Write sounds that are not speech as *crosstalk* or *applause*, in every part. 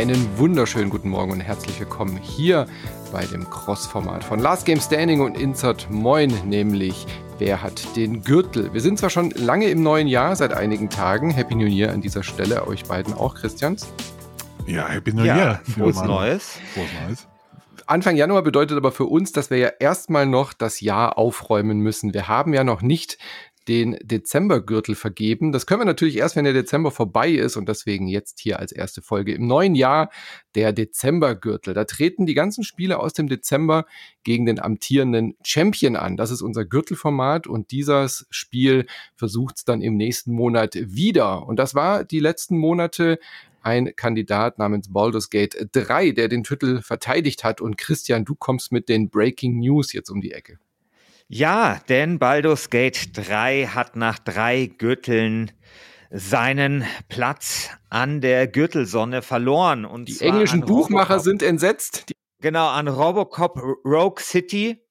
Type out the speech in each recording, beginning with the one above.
Einen wunderschönen guten Morgen und herzlich willkommen hier bei dem Cross-Format von Last Game Standing und Insert Moin, nämlich Wer hat den Gürtel? Wir sind zwar schon lange im neuen Jahr, seit einigen Tagen. Happy New Year an dieser Stelle, euch beiden auch, Christians. Ja, Happy New ja, Year. Frohes Neues. Frohes Neues. Anfang Januar bedeutet aber für uns, dass wir ja erstmal noch das Jahr aufräumen müssen. Wir haben ja noch nicht den Dezembergürtel vergeben. Das können wir natürlich erst, wenn der Dezember vorbei ist und deswegen jetzt hier als erste Folge im neuen Jahr der Dezembergürtel. Da treten die ganzen Spiele aus dem Dezember gegen den amtierenden Champion an. Das ist unser Gürtelformat und dieses Spiel versucht es dann im nächsten Monat wieder. Und das war die letzten Monate ein Kandidat namens Baldur's Gate 3, der den Titel verteidigt hat. Und Christian, du kommst mit den Breaking News jetzt um die Ecke. Ja, denn Baldur's Gate 3 hat nach drei Gürteln seinen Platz an der Gürtelsonne verloren. Und die englischen Buchmacher Robocop. sind entsetzt. Die genau, an Robocop Rogue City.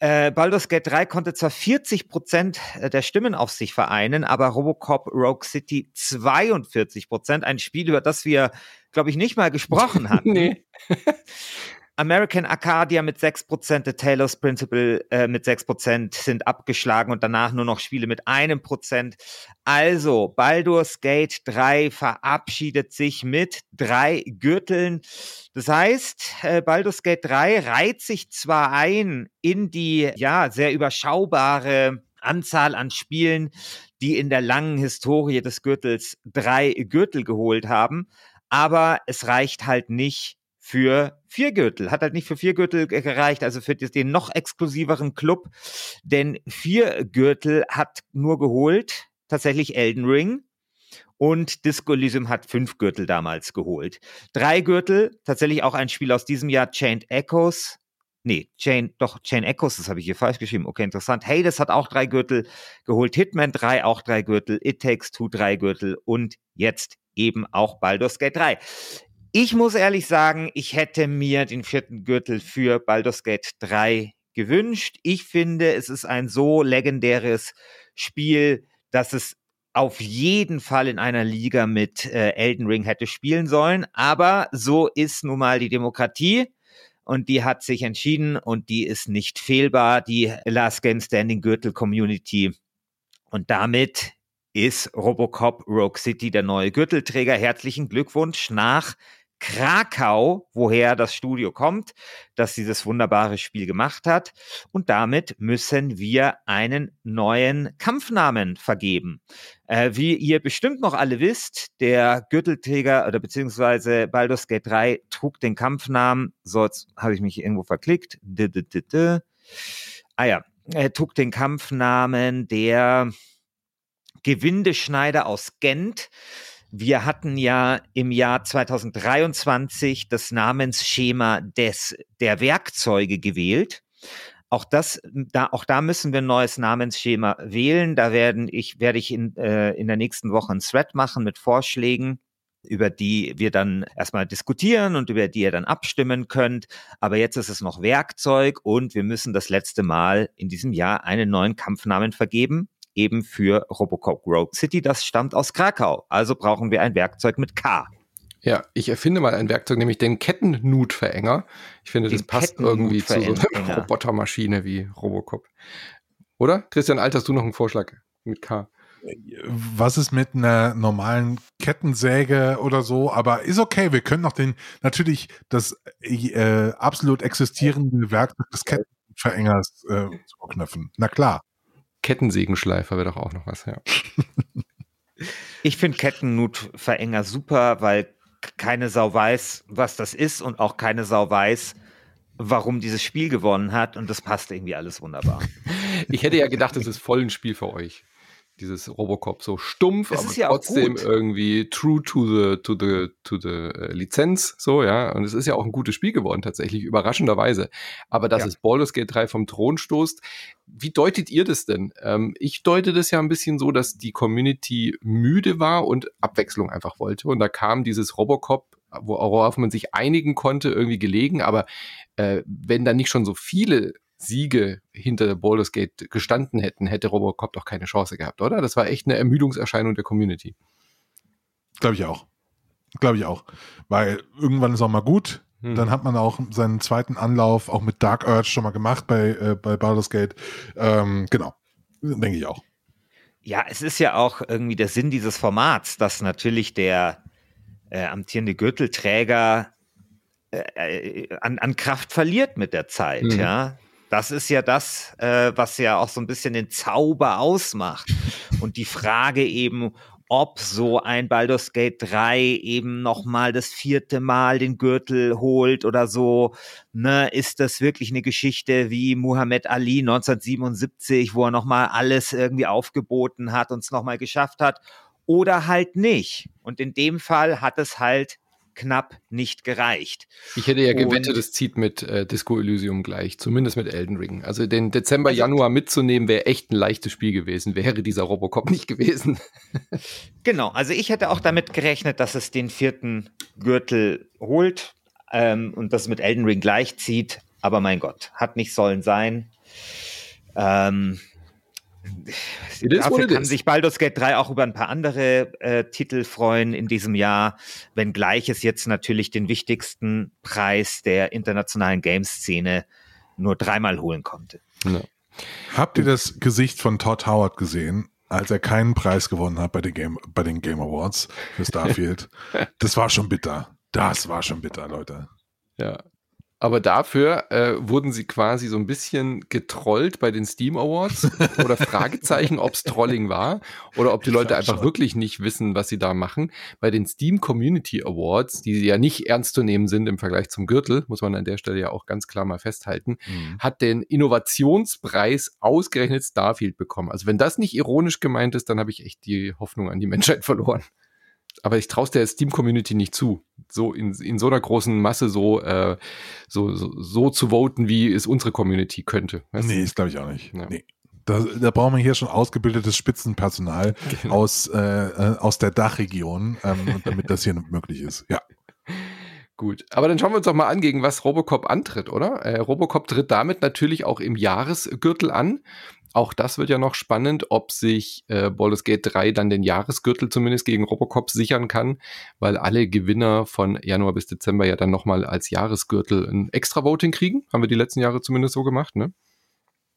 Äh, Baldur's Gate 3 konnte zwar 40 Prozent der Stimmen auf sich vereinen, aber Robocop Rogue City 42 Prozent. Ein Spiel, über das wir, glaube ich, nicht mal gesprochen *laughs* hatten. nee. American Arcadia mit 6%, The Taylor's Principle äh, mit 6% sind abgeschlagen und danach nur noch Spiele mit einem Prozent. Also, Baldur's Gate 3 verabschiedet sich mit drei Gürteln. Das heißt, äh, Baldur's Gate 3 reiht sich zwar ein in die, ja, sehr überschaubare Anzahl an Spielen, die in der langen Historie des Gürtels drei Gürtel geholt haben, aber es reicht halt nicht für vier Gürtel. Hat halt nicht für vier Gürtel gereicht, also für den noch exklusiveren Club. Denn vier Gürtel hat nur geholt tatsächlich Elden Ring. Und Disco Elysium hat fünf Gürtel damals geholt. Drei Gürtel, tatsächlich auch ein Spiel aus diesem Jahr, Chained Echoes. Nee, Chain, doch, Chain Echoes, das habe ich hier falsch geschrieben. Okay, interessant. Hey, das hat auch drei Gürtel geholt. Hitman 3 auch drei Gürtel. It Takes Two drei Gürtel. Und jetzt eben auch Baldur's Gate 3. Ich muss ehrlich sagen, ich hätte mir den vierten Gürtel für Baldur's Gate 3 gewünscht. Ich finde, es ist ein so legendäres Spiel, dass es auf jeden Fall in einer Liga mit äh, Elden Ring hätte spielen sollen. Aber so ist nun mal die Demokratie. Und die hat sich entschieden und die ist nicht fehlbar, die Last Game Standing Gürtel Community. Und damit ist Robocop Rogue City der neue Gürtelträger. Herzlichen Glückwunsch nach Krakau, woher das Studio kommt, das dieses wunderbare Spiel gemacht hat. Und damit müssen wir einen neuen Kampfnamen vergeben. Äh, wie ihr bestimmt noch alle wisst, der Gürtelträger oder beziehungsweise Baldur's Gate 3 trug den Kampfnamen, so jetzt habe ich mich irgendwo verklickt. Ah ja, er trug den Kampfnamen der Gewindeschneider aus Gent. Wir hatten ja im Jahr 2023 das Namensschema des, der Werkzeuge gewählt. Auch das, da, auch da müssen wir ein neues Namensschema wählen. Da werden ich, werde ich in, äh, in der nächsten Woche ein Thread machen mit Vorschlägen, über die wir dann erstmal diskutieren und über die ihr dann abstimmen könnt. Aber jetzt ist es noch Werkzeug und wir müssen das letzte Mal in diesem Jahr einen neuen Kampfnamen vergeben eben für Robocop Rogue City. Das stammt aus Krakau. Also brauchen wir ein Werkzeug mit K. Ja, ich erfinde mal ein Werkzeug, nämlich den Kettennutverenger. Ich finde, das passt irgendwie zu so einer Robotermaschine wie Robocop. Oder? Christian Alt, hast du noch einen Vorschlag mit K? Was ist mit einer normalen Kettensäge oder so? Aber ist okay, wir können noch den, natürlich das äh, absolut existierende Werkzeug des Kettenverengers äh, zuknöpfen. Na klar. Kettensägenschleifer wäre doch auch noch was, ja. *laughs* ich finde Kettennutverenger super, weil keine Sau weiß, was das ist und auch keine Sau weiß, warum dieses Spiel gewonnen hat und das passt irgendwie alles wunderbar. *laughs* Ich hätte ja gedacht, es ist voll ein Spiel für euch dieses Robocop so stumpf, es aber ja trotzdem irgendwie true to the to the to the äh, Lizenz so, ja, und es ist ja auch ein gutes Spiel geworden tatsächlich überraschenderweise, aber dass ja. es Baldur's Gate 3 vom Thron stoßt, wie deutet ihr das denn? Ähm, ich deute das ja ein bisschen so, dass die Community müde war und Abwechslung einfach wollte. Und da kam dieses Robocop worauf man sich einigen konnte, irgendwie gelegen, aber äh, wenn da nicht schon so viele Siege hinter der Baldur's Gate gestanden hätten, hätte Robocop doch keine Chance gehabt, oder? Das war echt eine Ermüdungserscheinung der Community. Glaube ich auch. glaube ich auch. Weil irgendwann ist auch mal gut. Hm. Dann hat man auch seinen zweiten Anlauf auch mit Dark Urge schon mal gemacht bei, äh, bei Baldur's Gate. Ähm, genau, denke ich auch. Ja, es ist ja auch irgendwie der Sinn dieses Formats, dass natürlich der äh, amtierende Gürtelträger äh, äh, an, an Kraft verliert mit der Zeit, mhm. ja. Das ist ja das, äh, was ja auch so ein bisschen den Zauber ausmacht. Und die Frage eben, ob so ein Baldur's Gate 3 eben nochmal das vierte Mal den Gürtel holt oder so. Ne, ist das wirklich eine Geschichte wie Muhammad Ali 1977, wo er nochmal alles irgendwie aufgeboten hat und es nochmal geschafft hat? Oder halt nicht. Und in dem Fall hat es halt knapp nicht gereicht. Ich hätte ja gewettet, es zieht mit äh, Disco Elysium gleich, zumindest mit Elden Ring. Also den Dezember, also, Januar mitzunehmen, wäre echt ein leichtes Spiel gewesen, wäre dieser Robocop nicht gewesen. *laughs* genau, also ich hätte auch damit gerechnet, dass es den vierten Gürtel holt ähm, und das mit Elden Ring gleichzieht. Aber mein Gott, hat nicht sollen sein. Ähm, Dafür kann sich Baldur's Gate 3 auch über ein paar andere äh, Titel freuen in diesem Jahr, wenngleich es jetzt natürlich den wichtigsten Preis der internationalen Games-Szene nur dreimal holen konnte. Ja. Habt ihr das Gesicht von Todd Howard gesehen, als er keinen Preis gewonnen hat bei den Game, bei den Game Awards für Starfield? *laughs* das war schon bitter. Das war schon bitter, Leute. Ja, aber dafür äh, wurden sie quasi so ein bisschen getrollt bei den Steam Awards oder Fragezeichen, *laughs* ob es Trolling war oder ob die Leute einfach schon. wirklich nicht wissen, was sie da machen. Bei den Steam Community Awards, die ja nicht ernst zu nehmen sind im Vergleich zum Gürtel, muss man an der Stelle ja auch ganz klar mal festhalten, mhm. hat den Innovationspreis ausgerechnet Starfield bekommen. Also wenn das nicht ironisch gemeint ist, dann habe ich echt die Hoffnung an die Menschheit verloren aber ich traue es der Steam-Community nicht zu, so in, in so einer großen Masse so, äh, so, so, so zu voten, wie es unsere Community könnte. Weißt nee, das glaube ich auch nicht. Ja. Nee. Da, da brauchen wir hier schon ausgebildetes Spitzenpersonal *laughs* genau. aus, äh, äh, aus der Dachregion, ähm, damit das hier *laughs* möglich ist. Ja. Gut, aber dann schauen wir uns doch mal an, gegen was Robocop antritt, oder? Äh, Robocop tritt damit natürlich auch im Jahresgürtel an. Auch das wird ja noch spannend, ob sich äh, Baldur's Gate 3 dann den Jahresgürtel zumindest gegen Robocop sichern kann, weil alle Gewinner von Januar bis Dezember ja dann nochmal als Jahresgürtel ein extra Voting kriegen. Haben wir die letzten Jahre zumindest so gemacht, ne?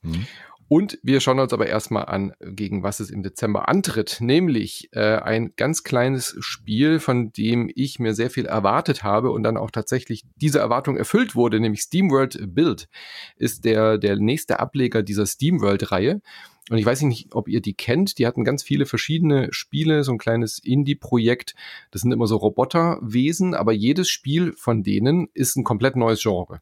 Mhm. Und wir schauen uns aber erstmal an, gegen was es im Dezember antritt, nämlich äh, ein ganz kleines Spiel, von dem ich mir sehr viel erwartet habe und dann auch tatsächlich diese Erwartung erfüllt wurde, nämlich SteamWorld Build ist der, der nächste Ableger dieser SteamWorld-Reihe. Und ich weiß nicht, ob ihr die kennt. Die hatten ganz viele verschiedene Spiele, so ein kleines Indie-Projekt. Das sind immer so Roboterwesen, aber jedes Spiel von denen ist ein komplett neues Genre.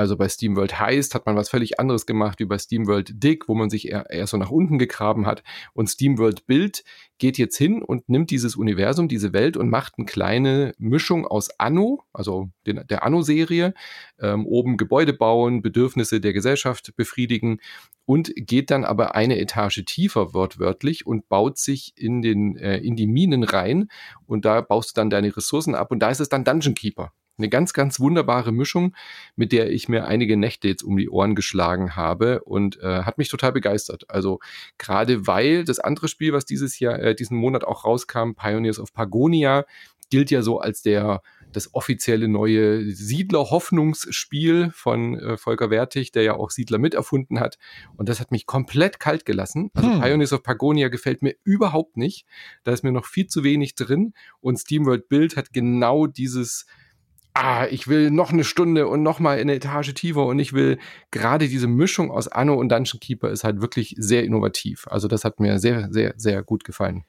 Also bei SteamWorld Heist hat man was völlig anderes gemacht wie bei SteamWorld Dig, wo man sich eher, eher so nach unten gegraben hat. Und SteamWorld Build geht jetzt hin und nimmt dieses Universum, diese Welt und macht eine kleine Mischung aus Anno, also den, der Anno-Serie, ähm, oben Gebäude bauen, Bedürfnisse der Gesellschaft befriedigen und geht dann aber eine Etage tiefer wortwörtlich und baut sich in, den, äh, in die Minen rein und da baust du dann deine Ressourcen ab und da ist es dann Dungeon Keeper. Eine ganz, ganz wunderbare Mischung, mit der ich mir einige Nächte jetzt um die Ohren geschlagen habe und äh, hat mich total begeistert. Also gerade weil das andere Spiel, was dieses Jahr, äh, diesen Monat auch rauskam, Pioneers of Pagonia, gilt ja so als der das offizielle neue Siedler-Hoffnungsspiel von äh, Volker Wertig, der ja auch Siedler miterfunden hat. Und das hat mich komplett kalt gelassen. Also hm. Pioneers of Pagonia gefällt mir überhaupt nicht. Da ist mir noch viel zu wenig drin. Und SteamWorld Build hat genau dieses ah, ich will noch eine Stunde und noch mal eine Etage tiefer und ich will gerade diese Mischung aus Anno und Dungeon Keeper ist halt wirklich sehr innovativ. Also das hat mir sehr, sehr, sehr gut gefallen.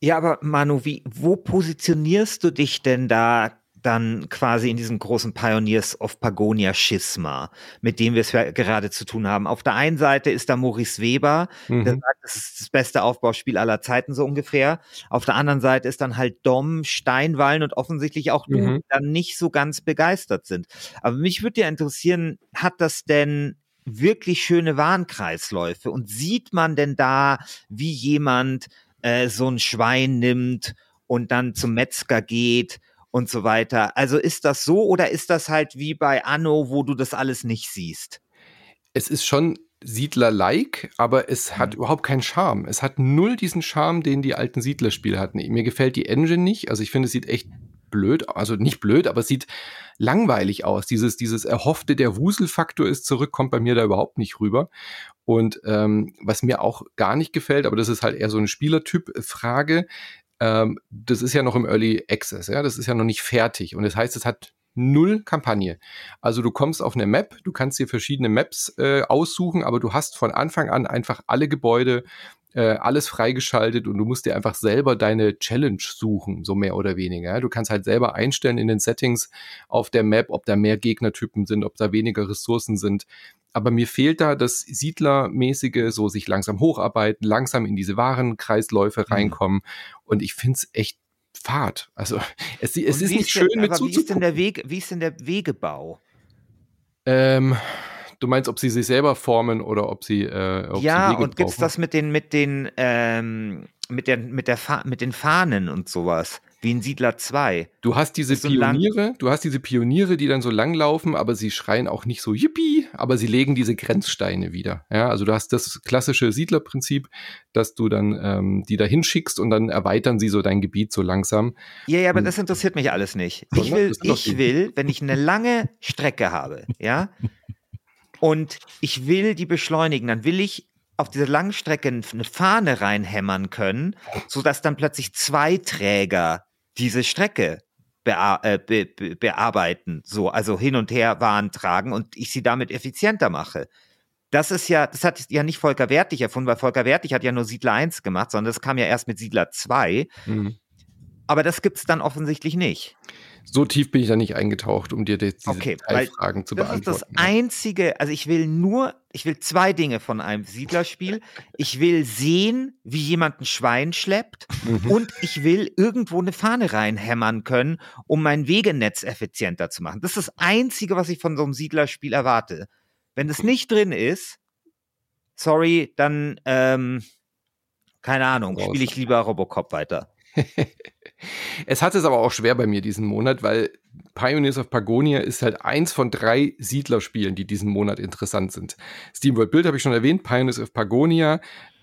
Ja, aber Manu, wie, wo positionierst du dich denn da dann quasi in diesem großen Pioneers of Pagonia Schisma, mit dem wir es gerade zu tun haben. Auf der einen Seite ist da Maurice Weber, mhm. der sagt, das ist das beste Aufbauspiel aller Zeiten so ungefähr. Auf der anderen Seite ist dann halt Dom, Steinwallen und offensichtlich auch du, mhm. die dann nicht so ganz begeistert sind. Aber mich würde ja interessieren, hat das denn wirklich schöne Warenkreisläufe und sieht man denn da, wie jemand äh, so ein Schwein nimmt und dann zum Metzger geht und so weiter. Also ist das so oder ist das halt wie bei Anno, wo du das alles nicht siehst? Es ist schon Siedler-like, aber es hat mhm. überhaupt keinen Charme. Es hat null diesen Charme, den die alten Siedlerspiele hatten. Mir gefällt die Engine nicht. Also ich finde, es sieht echt blöd, also nicht blöd, aber es sieht langweilig aus. Dieses, dieses erhoffte, der Wuselfaktor ist zurück, kommt bei mir da überhaupt nicht rüber. Und ähm, was mir auch gar nicht gefällt, aber das ist halt eher so eine Spielertyp-Frage, ähm, das ist ja noch im Early Access, ja, das ist ja noch nicht fertig. Und das heißt, es hat null Kampagne. Also du kommst auf eine Map, du kannst dir verschiedene Maps äh, aussuchen, aber du hast von Anfang an einfach alle Gebäude, äh, alles freigeschaltet und du musst dir einfach selber deine Challenge suchen, so mehr oder weniger. Du kannst halt selber einstellen in den Settings auf der Map, ob da mehr Gegnertypen sind, ob da weniger Ressourcen sind. Aber mir fehlt da das Siedlermäßige, so sich langsam hocharbeiten, langsam in diese Warenkreisläufe mhm. reinkommen. Und ich finde es echt fad. Also *laughs* es, es ist nicht schön denn, mit Wie ist denn der Weg, wie ist denn der Wegebau? Ähm, du meinst, ob sie sich selber formen oder ob sie äh, ob Ja, sie und gibt es das mit den mit den ähm, mit der mit der mit den Fahnen und sowas? Wie in Siedler 2. Du hast diese so Pioniere, du hast diese Pioniere, die dann so langlaufen, aber sie schreien auch nicht so yippie, aber sie legen diese Grenzsteine wieder. Ja, also du hast das klassische Siedlerprinzip, dass du dann ähm, die da hinschickst und dann erweitern sie so dein Gebiet so langsam. Ja, ja, aber das interessiert mich alles nicht. Ich will, ich will, wenn ich eine lange Strecke habe, ja, und ich will die beschleunigen, dann will ich auf diese langen Strecke eine Fahne reinhämmern können, sodass dann plötzlich zwei Träger diese Strecke bea äh, be be bearbeiten, so, also hin und her Waren tragen und ich sie damit effizienter mache. Das ist ja, das hat ja nicht Volker Wertig erfunden, weil Volker Wertig hat ja nur Siedler 1 gemacht, sondern das kam ja erst mit Siedler 2. Mhm. Aber das gibt es dann offensichtlich nicht. So tief bin ich da nicht eingetaucht, um dir diese okay, Fragen zu das beantworten. Das ist das Einzige, also ich will nur, ich will zwei Dinge von einem Siedlerspiel. Ich will sehen, wie jemand ein Schwein schleppt mhm. und ich will irgendwo eine Fahne reinhämmern können, um mein Wegenetz effizienter zu machen. Das ist das Einzige, was ich von so einem Siedlerspiel erwarte. Wenn es nicht drin ist, sorry, dann, ähm, keine Ahnung, spiele ich lieber Robocop weiter. *laughs* es hat es aber auch schwer bei mir diesen Monat, weil Pioneers of Pagonia ist halt eins von drei Siedlerspielen, die diesen Monat interessant sind. SteamWorld Build habe ich schon erwähnt, Pioneers of Pagonia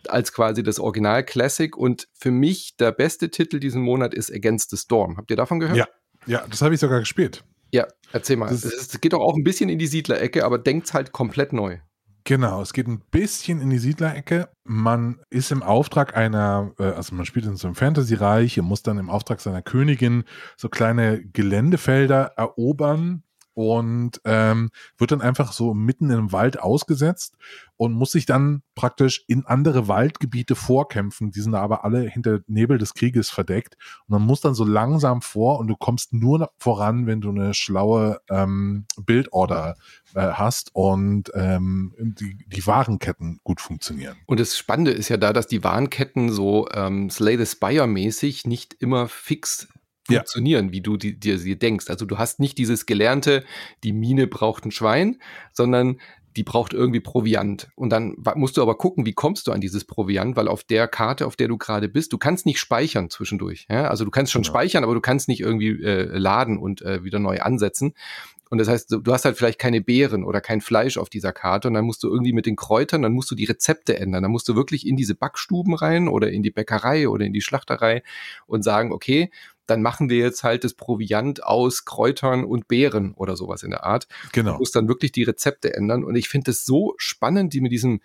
als quasi das Original Classic und für mich der beste Titel diesen Monat ist Against the Storm. Habt ihr davon gehört? Ja, ja, das habe ich sogar gespielt. Ja, erzähl mal. Es geht doch auch ein bisschen in die Siedlerecke, aber denkt halt komplett neu. Genau, es geht ein bisschen in die Siedlerecke. Man ist im Auftrag einer, äh, also man spielt in so einem Fantasy-Reich und muss dann im Auftrag seiner Königin so kleine Geländefelder erobern und ähm, wird dann einfach so mitten im Wald ausgesetzt und muss sich dann praktisch in andere Waldgebiete vorkämpfen. Die sind aber alle hinter Nebel des Krieges verdeckt. Und man muss dann so langsam vor und du kommst nur voran, wenn du eine schlaue ähm, Bildorder äh, hast und ähm, die, die Warenketten gut funktionieren. Und das Spannende ist ja da, dass die Warenketten so ähm, Slay the Spire mäßig nicht immer fix funktionieren, ja. wie du dir sie denkst. Also du hast nicht dieses gelernte, die Mine braucht ein Schwein, sondern die braucht irgendwie Proviant. Und dann musst du aber gucken, wie kommst du an dieses Proviant, weil auf der Karte, auf der du gerade bist, du kannst nicht speichern zwischendurch. Ja? Also du kannst schon genau. speichern, aber du kannst nicht irgendwie äh, laden und äh, wieder neu ansetzen. Und das heißt, du hast halt vielleicht keine Beeren oder kein Fleisch auf dieser Karte und dann musst du irgendwie mit den Kräutern, dann musst du die Rezepte ändern. Dann musst du wirklich in diese Backstuben rein oder in die Bäckerei oder in die Schlachterei und sagen, okay, dann machen wir jetzt halt das Proviant aus Kräutern und Beeren oder sowas in der Art. Genau. Du musst dann wirklich die Rezepte ändern. Und ich finde es so spannend, die mit diesem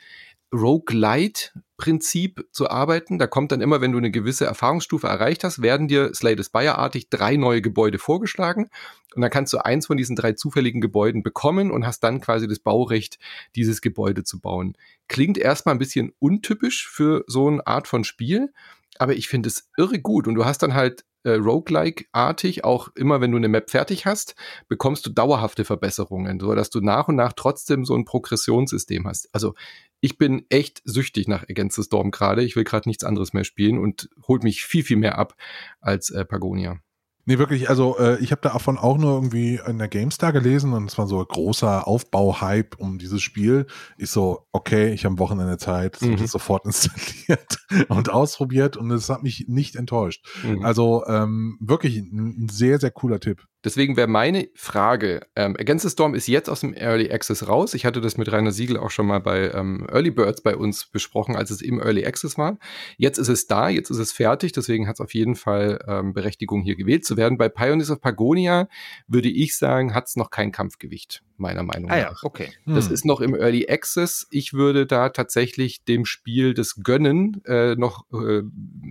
Roguelite-Prinzip zu arbeiten. Da kommt dann immer, wenn du eine gewisse Erfahrungsstufe erreicht hast, werden dir Slay the Spire-artig drei neue Gebäude vorgeschlagen. Und dann kannst du eins von diesen drei zufälligen Gebäuden bekommen und hast dann quasi das Baurecht, dieses Gebäude zu bauen. Klingt erstmal ein bisschen untypisch für so eine Art von Spiel, aber ich finde es irre gut. Und du hast dann halt äh, Roguelike-artig, auch immer wenn du eine Map fertig hast, bekommst du dauerhafte Verbesserungen, so dass du nach und nach trotzdem so ein Progressionssystem hast. Also ich bin echt süchtig nach Against the Storm gerade. Ich will gerade nichts anderes mehr spielen und holt mich viel, viel mehr ab als äh, Pagonia. Nee, wirklich, also äh, ich habe davon auch nur irgendwie in der GameStar gelesen und es war so ein großer Aufbau-Hype um dieses Spiel. Ich so, okay, ich habe Wochenende Zeit, mhm. sofort *laughs* installiert und ausprobiert und es hat mich nicht enttäuscht. Mhm. Also ähm, wirklich ein, ein, sehr, sehr cooler Tipp. Deswegen wäre meine Frage, ähm, Against the Storm ist jetzt aus dem Early Access raus. Ich hatte das mit Rainer Siegel auch schon mal bei ähm, Early Birds bei uns besprochen, als es im Early Access war. Jetzt ist es da, jetzt ist es fertig, deswegen hat es auf jeden Fall ähm, Berechtigung, hier gewählt zu werden. Bei Pioneers of Pagonia würde ich sagen, hat es noch kein Kampfgewicht, meiner Meinung Ah ja, nach. okay. Das Hm. ist noch im Early Access. Ich würde da tatsächlich dem Spiel des Gönnen, äh, noch äh,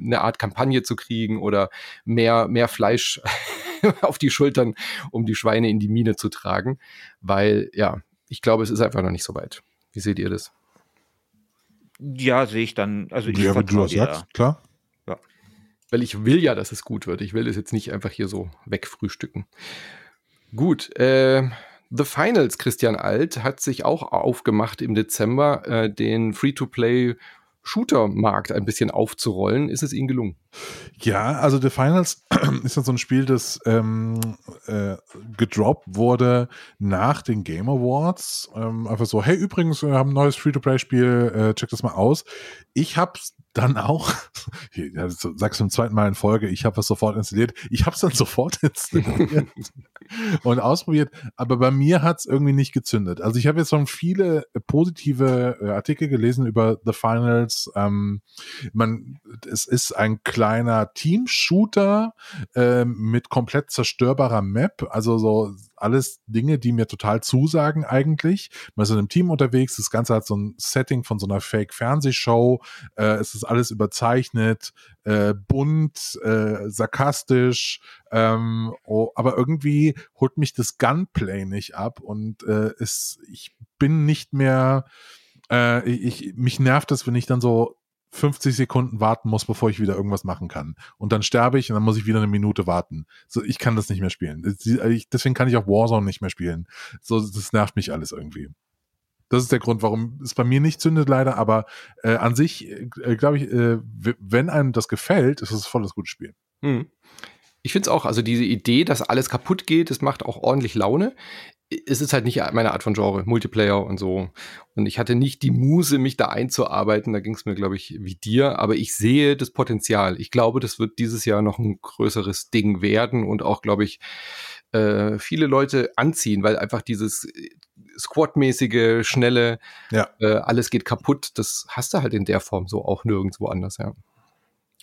eine Art Kampagne zu kriegen oder mehr, mehr Fleisch *laughs* auf die Schultern, um die Schweine in die Mine zu tragen. Weil, ja, ich glaube, es ist einfach noch nicht so weit. Wie seht ihr das? Ja, sehe ich dann. Also ich ja, wenn du das sagst, klar. Weil ich will ja, dass es gut wird. Ich will es jetzt nicht einfach hier so wegfrühstücken. Gut, äh, The Finals, Christian Alt, hat sich auch aufgemacht im Dezember, äh, den Free-to-Play Shooter-Markt ein bisschen aufzurollen. Ist es ihnen gelungen? Ja, also The Finals *clears throat* ist ja so ein Spiel, das ähm, äh, gedroppt wurde nach den Game Awards. Ähm, einfach so, hey, übrigens, wir haben ein neues Free-to-Play-Spiel, äh, check das mal aus. Ich hab's dann auch, *laughs* hier, ja, sagst du zum zweiten Mal in Folge, ich habe es sofort installiert. Ich hab's dann *laughs* sofort installiert *laughs* und ausprobiert, aber bei mir hat's irgendwie nicht gezündet. Also ich habe jetzt schon viele äh, positive äh, Artikel gelesen über The Finals. Ähm, man, es ist ein kleiner Team-Shooter äh, mit komplett zerstörbarer Map, also so alles Dinge, die mir total zusagen eigentlich. Man ist in einem Team unterwegs, das Ganze hat so ein Setting von so einer Fake-Fernsehshow, äh, es ist alles überzeichnet, äh, bunt, äh, sarkastisch, ähm, oh, aber irgendwie holt mich das Gunplay nicht ab und äh, es, ich bin nicht mehr, äh, ich, mich nervt es, wenn ich dann so 50 Sekunden warten muss, bevor ich wieder irgendwas machen kann. Und dann sterbe ich und dann muss ich wieder eine Minute warten. So, ich kann das nicht mehr spielen. Deswegen kann ich auch Warzone nicht mehr spielen. So, das nervt mich alles irgendwie. Das ist der Grund, warum es bei mir nicht zündet, leider. Aber äh, an sich, äh, glaube ich, äh, wenn einem das gefällt, ist es voll das gute Spiel. Hm. Ich finde es auch, also diese Idee, dass alles kaputt geht, das macht auch ordentlich Laune. Es ist halt nicht meine Art von Genre, Multiplayer und so. Und ich hatte nicht die Muse, mich da einzuarbeiten. Da ging es mir, glaube ich, wie dir. Aber ich sehe das Potenzial. Ich glaube, das wird dieses Jahr noch ein größeres Ding werden und auch, glaube ich, äh, viele Leute anziehen, weil einfach dieses Squad-mäßige, schnelle, ja. äh, alles geht kaputt, das hast du halt in der Form so auch nirgendwo anders, ja.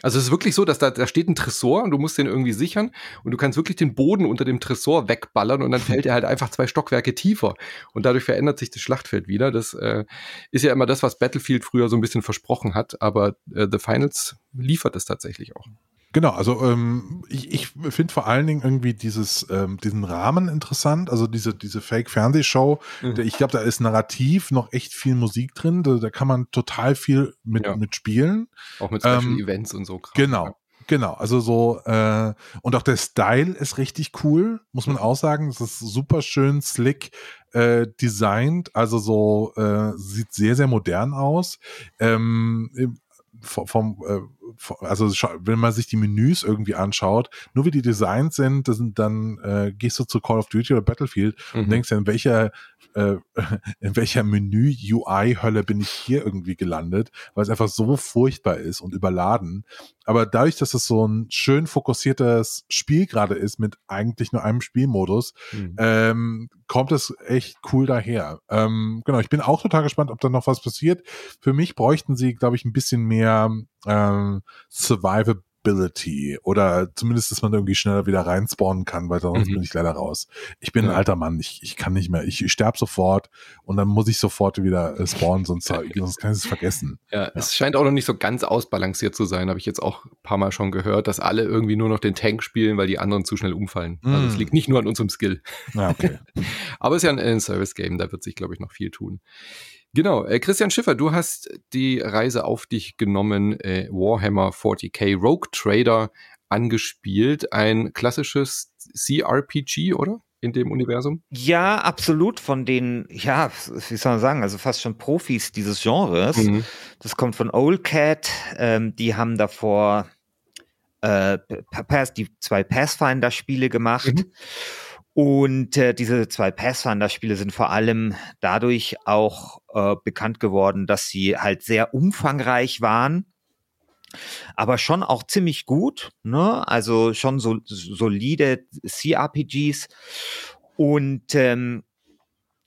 Also es ist wirklich so, dass da, da steht ein Tresor und du musst den irgendwie sichern und du kannst wirklich den Boden unter dem Tresor wegballern und dann fällt er halt einfach zwei Stockwerke tiefer und dadurch verändert sich das Schlachtfeld wieder. Das äh, ist ja immer das, was Battlefield früher so ein bisschen versprochen hat, aber äh, The Finals liefert es tatsächlich auch. Genau, also ähm, ich, ich finde vor allen Dingen irgendwie dieses, ähm, diesen Rahmen interessant, also diese, diese Fake-Fernsehshow. Mhm. Ich glaube, da ist narrativ noch echt viel Musik drin, da, da kann man total viel mit, Ja. mit spielen. Auch mit Special Ähm, Events und so. Kram. Genau. Genau, also so, äh, und auch der Style ist richtig cool, muss man auch sagen. Es ist super schön slick äh, designt, also so, äh, sieht sehr, sehr modern aus. Ähm, vom, vom, äh, vom- also wenn man sich die Menüs irgendwie anschaut, nur wie die designt sind, das sind dann äh, gehst du zu Call of Duty oder Battlefield Mhm. und denkst dir, in welcher, äh, *laughs* in welcher Menü-UI-Hölle bin ich hier irgendwie gelandet, weil es einfach so furchtbar ist und überladen. Aber dadurch, dass es so ein schön fokussiertes Spiel gerade ist mit eigentlich nur einem Spielmodus, Mhm. ähm, kommt es echt cool daher. Ähm, genau, ich bin auch total gespannt, ob da noch was passiert. Für mich bräuchten sie, glaube ich, ein bisschen mehr ähm, Survivability oder zumindest, dass man irgendwie schneller wieder reinspawnen kann, weil sonst Mhm. bin ich leider raus. Ich bin Ja. ein alter Mann, ich, ich kann nicht mehr. Ich, sterbe sofort und dann muss ich sofort wieder äh, spawnen, sonst, *laughs* sonst kann ich es vergessen. Ja, es scheint auch noch nicht so ganz ausbalanciert zu sein, habe ich jetzt auch ein paar Mal schon gehört, dass alle irgendwie nur noch den Tank spielen, weil die anderen zu schnell umfallen. Also es Mm. liegt nicht nur an unserem Skill. Ja, okay. *laughs* Aber es ist ja ein, ein Service-Game, da wird sich, glaube ich, noch viel tun. Genau, äh, Christian Schiffer, du hast die Reise auf dich genommen, äh, Warhammer 40k Rogue Trader angespielt. Ein klassisches CRPG, oder? In dem Universum? Ja, absolut von den, ja, wie soll man sagen, also fast schon Profis dieses Genres. Mhm. Das kommt von Old Cat. Ähm, die haben davor äh, die zwei Pathfinder-Spiele gemacht. Mhm. Und äh, diese zwei Pathfinder-Spiele sind vor allem dadurch auch äh, bekannt geworden, dass sie halt sehr umfangreich waren. aber schon auch ziemlich gut, ne? Also schon so solide CRPGs und ähm,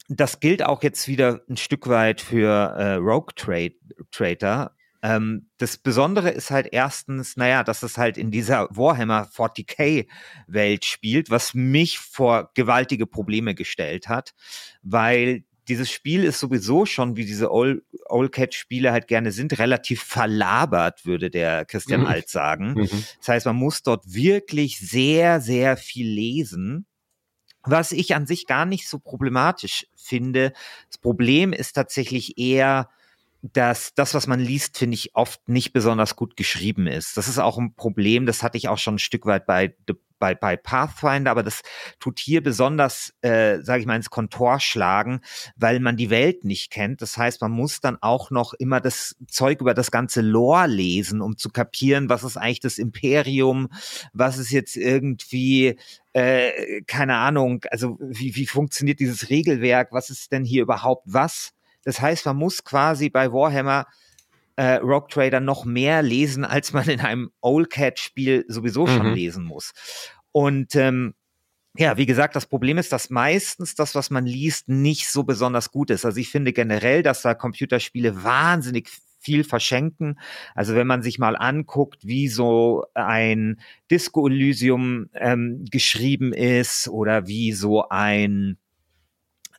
das gilt auch jetzt wieder ein Stück weit für äh, Rogue Trade, Trader. Ähm, das Besondere ist halt erstens, naja, dass es halt in dieser Warhammer 40k Welt spielt, was mich vor gewaltige Probleme gestellt hat, weil dieses Spiel ist sowieso schon, wie diese Old, Old Cat Spiele halt gerne sind, relativ verlabert, würde der Christian mhm. Alt sagen. Mhm. Das heißt, man muss dort wirklich sehr, sehr viel lesen. Was ich an sich gar nicht so problematisch finde. Das Problem ist tatsächlich eher, dass das, was man liest, finde ich oft nicht besonders gut geschrieben ist. Das ist auch ein Problem, das hatte ich auch schon ein Stück weit bei bei, bei Pathfinder, aber das tut hier besonders, äh, sage ich mal, ins Kontor schlagen, weil man die Welt nicht kennt. Das heißt, man muss dann auch noch immer das Zeug über das ganze Lore lesen, um zu kapieren, was ist eigentlich das Imperium, was ist jetzt irgendwie äh, keine Ahnung, also wie, wie funktioniert dieses Regelwerk, was ist denn hier überhaupt was? Das heißt, man muss quasi bei Warhammer äh, Rogue Trader noch mehr lesen, als man in einem Old Cat Spiel sowieso mhm. schon lesen muss. Und ähm, ja, wie gesagt, das Problem ist, dass meistens das, was man liest, nicht so besonders gut ist. Also ich finde generell, dass da Computerspiele wahnsinnig viel verschenken. Also wenn man sich mal anguckt, wie so ein Disco Elysium ähm, geschrieben ist oder wie so ein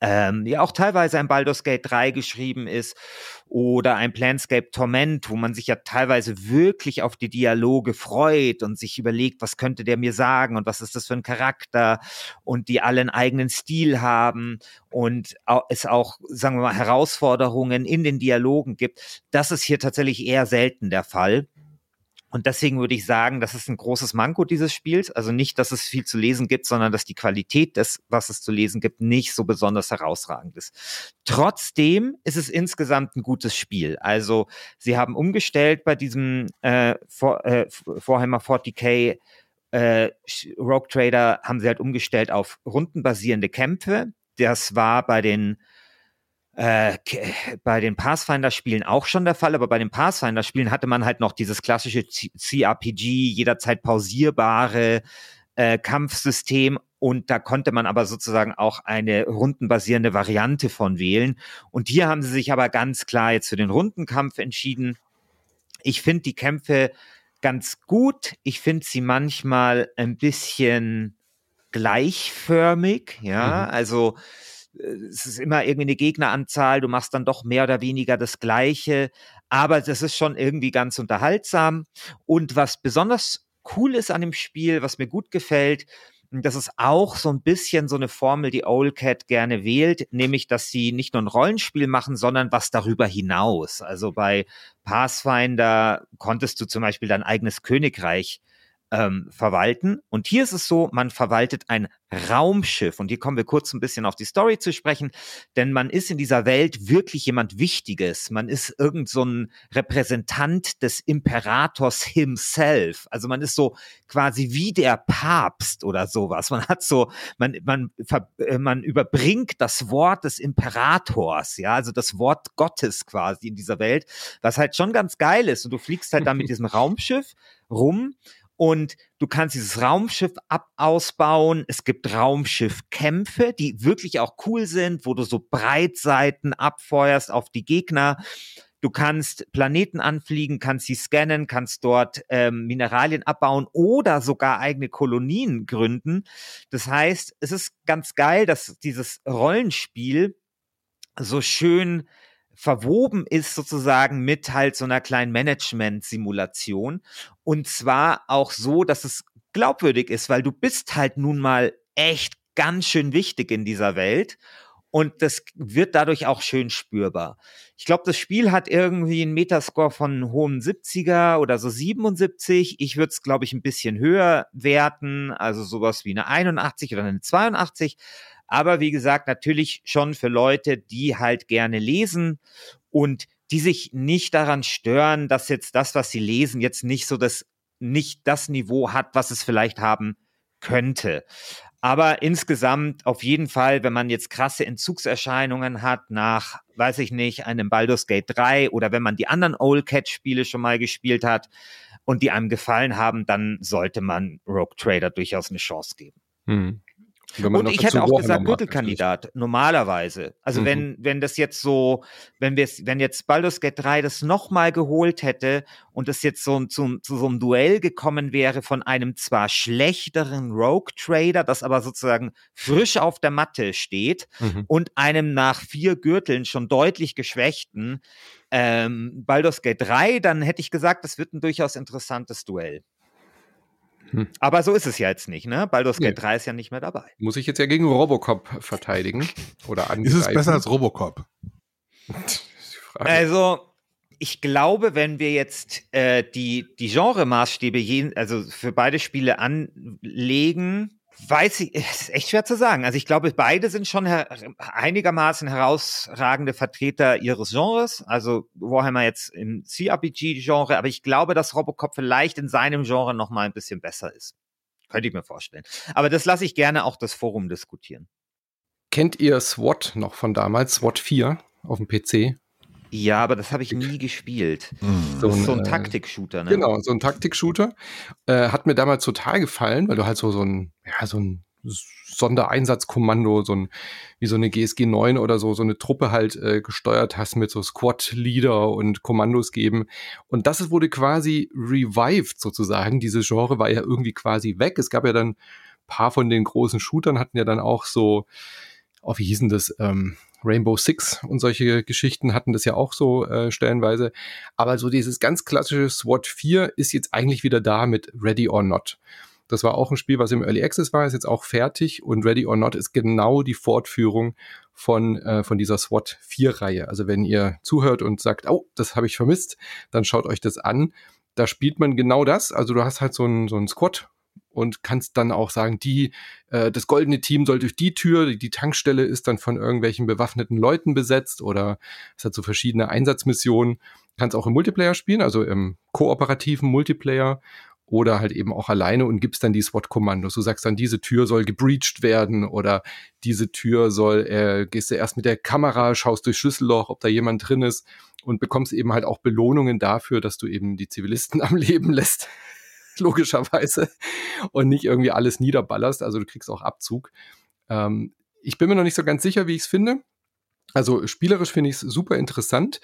ähm, ja auch teilweise ein Baldur's Gate 3 geschrieben ist oder ein Planscape Torment, wo man sich ja teilweise wirklich auf die Dialoge freut und sich überlegt, was könnte der mir sagen und was ist das für ein Charakter und die alle einen eigenen Stil haben und es auch, sagen wir mal, Herausforderungen in den Dialogen gibt. Das ist hier tatsächlich eher selten der Fall. Und deswegen würde ich sagen, das ist ein großes Manko dieses Spiels. Also nicht, dass es viel zu lesen gibt, sondern dass die Qualität des, was es zu lesen gibt, nicht so besonders herausragend ist. Trotzdem ist es insgesamt ein gutes Spiel. Also sie haben umgestellt bei diesem äh, Vor, äh, Vorheimer 40k äh, Rogue Trader haben sie halt umgestellt auf rundenbasierende Kämpfe. Das war bei den äh, bei den Pathfinder-Spielen auch schon der Fall, aber bei den Pathfinder-Spielen hatte man halt noch dieses klassische CRPG, jederzeit pausierbare äh, Kampfsystem und da konnte man aber sozusagen auch eine rundenbasierende Variante von wählen. Und hier haben sie sich aber ganz klar jetzt für den Rundenkampf entschieden. Ich finde die Kämpfe ganz gut. Ich finde sie manchmal ein bisschen gleichförmig, ja, mhm. also es ist immer irgendwie eine Gegneranzahl, du machst dann doch mehr oder weniger das Gleiche, aber das ist schon irgendwie ganz unterhaltsam. Und was besonders cool ist an dem Spiel, was mir gut gefällt, das ist auch so ein bisschen so eine Formel, die Old Cat gerne wählt, nämlich, dass sie nicht nur ein Rollenspiel machen, sondern was darüber hinaus. Also bei Pathfinder konntest du zum Beispiel dein eigenes Königreich ähm, verwalten. Und hier ist es so, man verwaltet ein Raumschiff. Und hier kommen wir kurz ein bisschen auf die Story zu sprechen, denn man ist in dieser Welt wirklich jemand Wichtiges. Man ist irgend so ein Repräsentant des Imperators himself. Also man ist so quasi wie der Papst oder sowas. Man hat so, man, man, äh, man überbringt das Wort des Imperators, ja, also das Wort Gottes quasi in dieser Welt, was halt schon ganz geil ist. Und du fliegst halt dann mit *laughs* diesem Raumschiff rum und du kannst dieses Raumschiff ab ausbauen. Es gibt Raumschiffkämpfe, die wirklich auch cool sind, wo du so Breitseiten abfeuerst auf die Gegner. Du kannst Planeten anfliegen, kannst sie scannen, kannst dort ähm, Mineralien abbauen oder sogar eigene Kolonien gründen. Das heißt, es ist ganz geil, dass dieses Rollenspiel so schön verwoben ist sozusagen mit halt so einer kleinen Management-Simulation. Und zwar auch so, dass es glaubwürdig ist, weil du bist halt nun mal echt ganz schön wichtig in dieser Welt. Und das wird dadurch auch schön spürbar. Ich glaube, das Spiel hat irgendwie einen Metascore von hohem 70er oder so 77. Ich würde es, glaube ich, ein bisschen höher werten, also sowas wie eine 81 oder eine 82. Aber wie gesagt, natürlich schon für Leute, die halt gerne lesen und die sich nicht daran stören, dass jetzt das, was sie lesen, jetzt nicht so das, nicht das Niveau hat, was es vielleicht haben könnte. Aber insgesamt auf jeden Fall, wenn man jetzt krasse Entzugserscheinungen hat nach, weiß ich nicht, einem Baldur's Gate 3 oder wenn man die anderen Old Cat Spiele schon mal gespielt hat und die einem gefallen haben, dann sollte man Rogue Trader durchaus eine Chance geben. Hm. Und ich hätte auch gesagt, Gürtelkandidat, normalerweise. Also mhm. wenn, wenn das jetzt so, wenn wir wenn jetzt Baldur's Gate 3 das nochmal geholt hätte und das jetzt so zu, zu so einem Duell gekommen wäre von einem zwar schlechteren Rogue Trader, das aber sozusagen frisch auf der Matte steht mhm. und einem nach vier Gürteln schon deutlich geschwächten ähm, Baldur's Gate 3, dann hätte ich gesagt, das wird ein durchaus interessantes Duell. Hm. Aber so ist es ja jetzt nicht, ne? Baldur's Gate nee. 3 ist ja nicht mehr dabei. Muss ich jetzt ja gegen Robocop verteidigen oder angreifen? *laughs* Ist es besser als Robocop? also, ich glaube, wenn wir jetzt äh, die, die Genre-Maßstäbe also für beide Spiele anlegen, Weiß ich, ist echt schwer zu sagen. Also ich glaube, beide sind schon her einigermaßen herausragende Vertreter ihres Genres. Also Warhammer jetzt im CRPG-Genre, aber ich glaube, dass Robocop vielleicht in seinem Genre noch mal ein bisschen besser ist. Könnte ich mir vorstellen. Aber das lasse ich gerne auch das Forum diskutieren. Kennt ihr SWAT noch von damals? SWAT 4 auf dem PC? Ja, aber das habe ich nie gespielt. Mhm. So ein, so ein äh, Taktik-Shooter, ne? Genau, so ein Taktik-Shooter. Äh, hat mir damals total gefallen, weil du halt so, so ein, ja, so ein Sondereinsatzkommando, so ein, wie so eine GSG 9 oder so, so eine Truppe halt äh, gesteuert hast mit so Squad-Leader und Kommandos geben. Und das wurde quasi revived sozusagen. Diese Genre war ja irgendwie quasi weg. Es gab ja dann paar von den großen Shootern hatten ja dann auch so, oh, wie hießen das? Ähm, Rainbow Six und solche Geschichten hatten das ja auch so äh, stellenweise. Aber so dieses ganz klassische SWAT 4 ist jetzt eigentlich wieder da mit Ready or Not. Das war auch ein Spiel, was im Early Access war, ist jetzt auch fertig und Ready or Not ist genau die Fortführung von, äh, von dieser SWAT 4-Reihe. Also wenn ihr zuhört und sagt, oh, das habe ich vermisst, dann schaut euch das an. Da spielt man genau das. Also du hast halt so ein, so ein Squad und kannst dann auch sagen, die, äh, das goldene Team soll durch die Tür, die Tankstelle ist dann von irgendwelchen bewaffneten Leuten besetzt oder es hat so verschiedene Einsatzmissionen. Kannst auch im Multiplayer spielen, also im kooperativen Multiplayer oder halt eben auch alleine und gibst dann die SWAT-Kommandos. Du sagst dann, diese Tür soll gebreached werden oder diese Tür soll, äh, gehst du erst mit der Kamera, schaust durch Schlüsselloch, ob da jemand drin ist und bekommst eben halt auch Belohnungen dafür, dass du eben die Zivilisten *laughs* am Leben lässt. *laughs* logischerweise, und nicht irgendwie alles niederballerst. Also du kriegst auch Abzug. Ähm, ich bin mir noch nicht so ganz sicher, wie ich es finde. Also spielerisch finde ich es super interessant.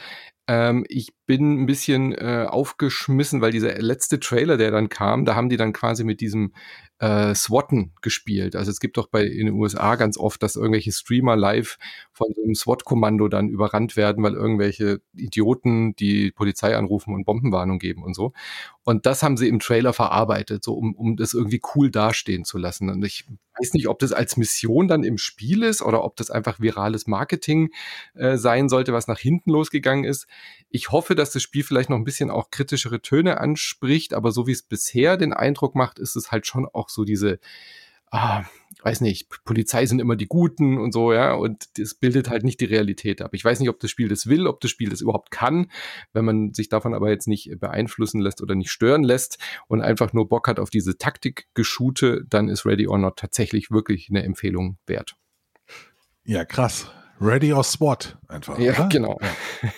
Ähm, ich bin ein bisschen äh, aufgeschmissen, weil dieser letzte Trailer, der dann kam, da haben die dann quasi mit diesem äh, SWATen gespielt. Also es gibt doch bei in den USA ganz oft, dass irgendwelche Streamer live von einem SWAT-Kommando dann überrannt werden, weil irgendwelche Idioten die Polizei anrufen und Bombenwarnung geben und so. Und das haben sie im Trailer verarbeitet, so um, um das irgendwie cool dastehen zu lassen. Und ich weiß nicht, ob das als Mission dann im Spiel ist oder ob das einfach virales Marketing äh, sein sollte, was nach hinten losgegangen ist. Ich hoffe, dass das Spiel vielleicht noch ein bisschen auch kritischere Töne anspricht, aber so wie es bisher den Eindruck macht, ist es halt schon auch so diese, ah, weiß nicht, Polizei sind immer die Guten und so, ja, und das bildet halt nicht die Realität ab. Ich weiß nicht, ob das Spiel das will, ob das Spiel das überhaupt kann, wenn man sich davon aber jetzt nicht beeinflussen lässt oder nicht stören lässt und einfach nur Bock hat auf diese Taktik-Geschute, dann ist Ready or Not tatsächlich wirklich eine Empfehlung wert. Ja, krass. Ready or SWAT einfach. Ja, oder? genau.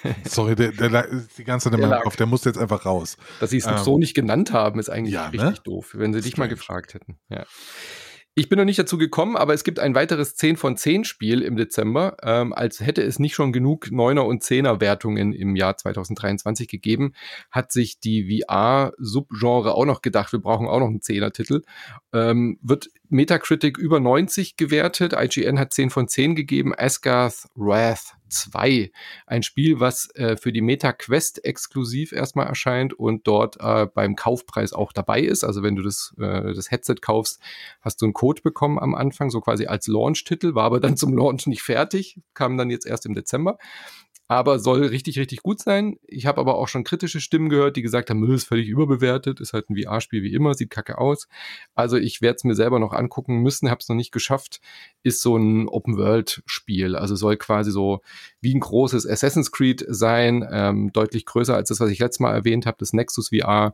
Ja. Sorry, der, der, ist die ganze Zeit in meinem Kopf, der muss jetzt einfach raus. Dass sie es ähm, so nicht genannt haben, ist eigentlich ja, richtig ne? doof, wenn sie dich mal gefragt hätten. Ja. Ich bin noch nicht dazu gekommen, aber es gibt ein weiteres 10 von 10 Spiel im Dezember, ähm, als hätte es nicht schon genug 9er und 10er Wertungen im Jahr 2023 gegeben, hat sich die VR-Subgenre auch noch gedacht, wir brauchen auch noch einen 10er Titel. Ähm, wird Metacritic über 90 gewertet, IGN hat 10 von 10 gegeben, Asgarth Wrath 2. Ein Spiel, was äh, für die MetaQuest exklusiv erstmal erscheint und dort äh, beim Kaufpreis auch dabei ist. Also wenn du das, äh, das Headset kaufst, hast du einen Code bekommen am Anfang, so quasi als Launch-Titel, war aber dann zum Launch nicht fertig, kam dann jetzt erst im Dezember aber soll richtig, richtig gut sein. Ich habe aber auch schon kritische Stimmen gehört, die gesagt haben, Müll ist völlig überbewertet, ist halt ein VR-Spiel wie immer, sieht kacke aus. Also ich werde es mir selber noch angucken müssen, habe es noch nicht geschafft. Ist so ein Open-World-Spiel, also soll quasi so wie ein großes Assassin's Creed sein, ähm, deutlich größer als das, was ich letztes Mal erwähnt habe, das Nexus VR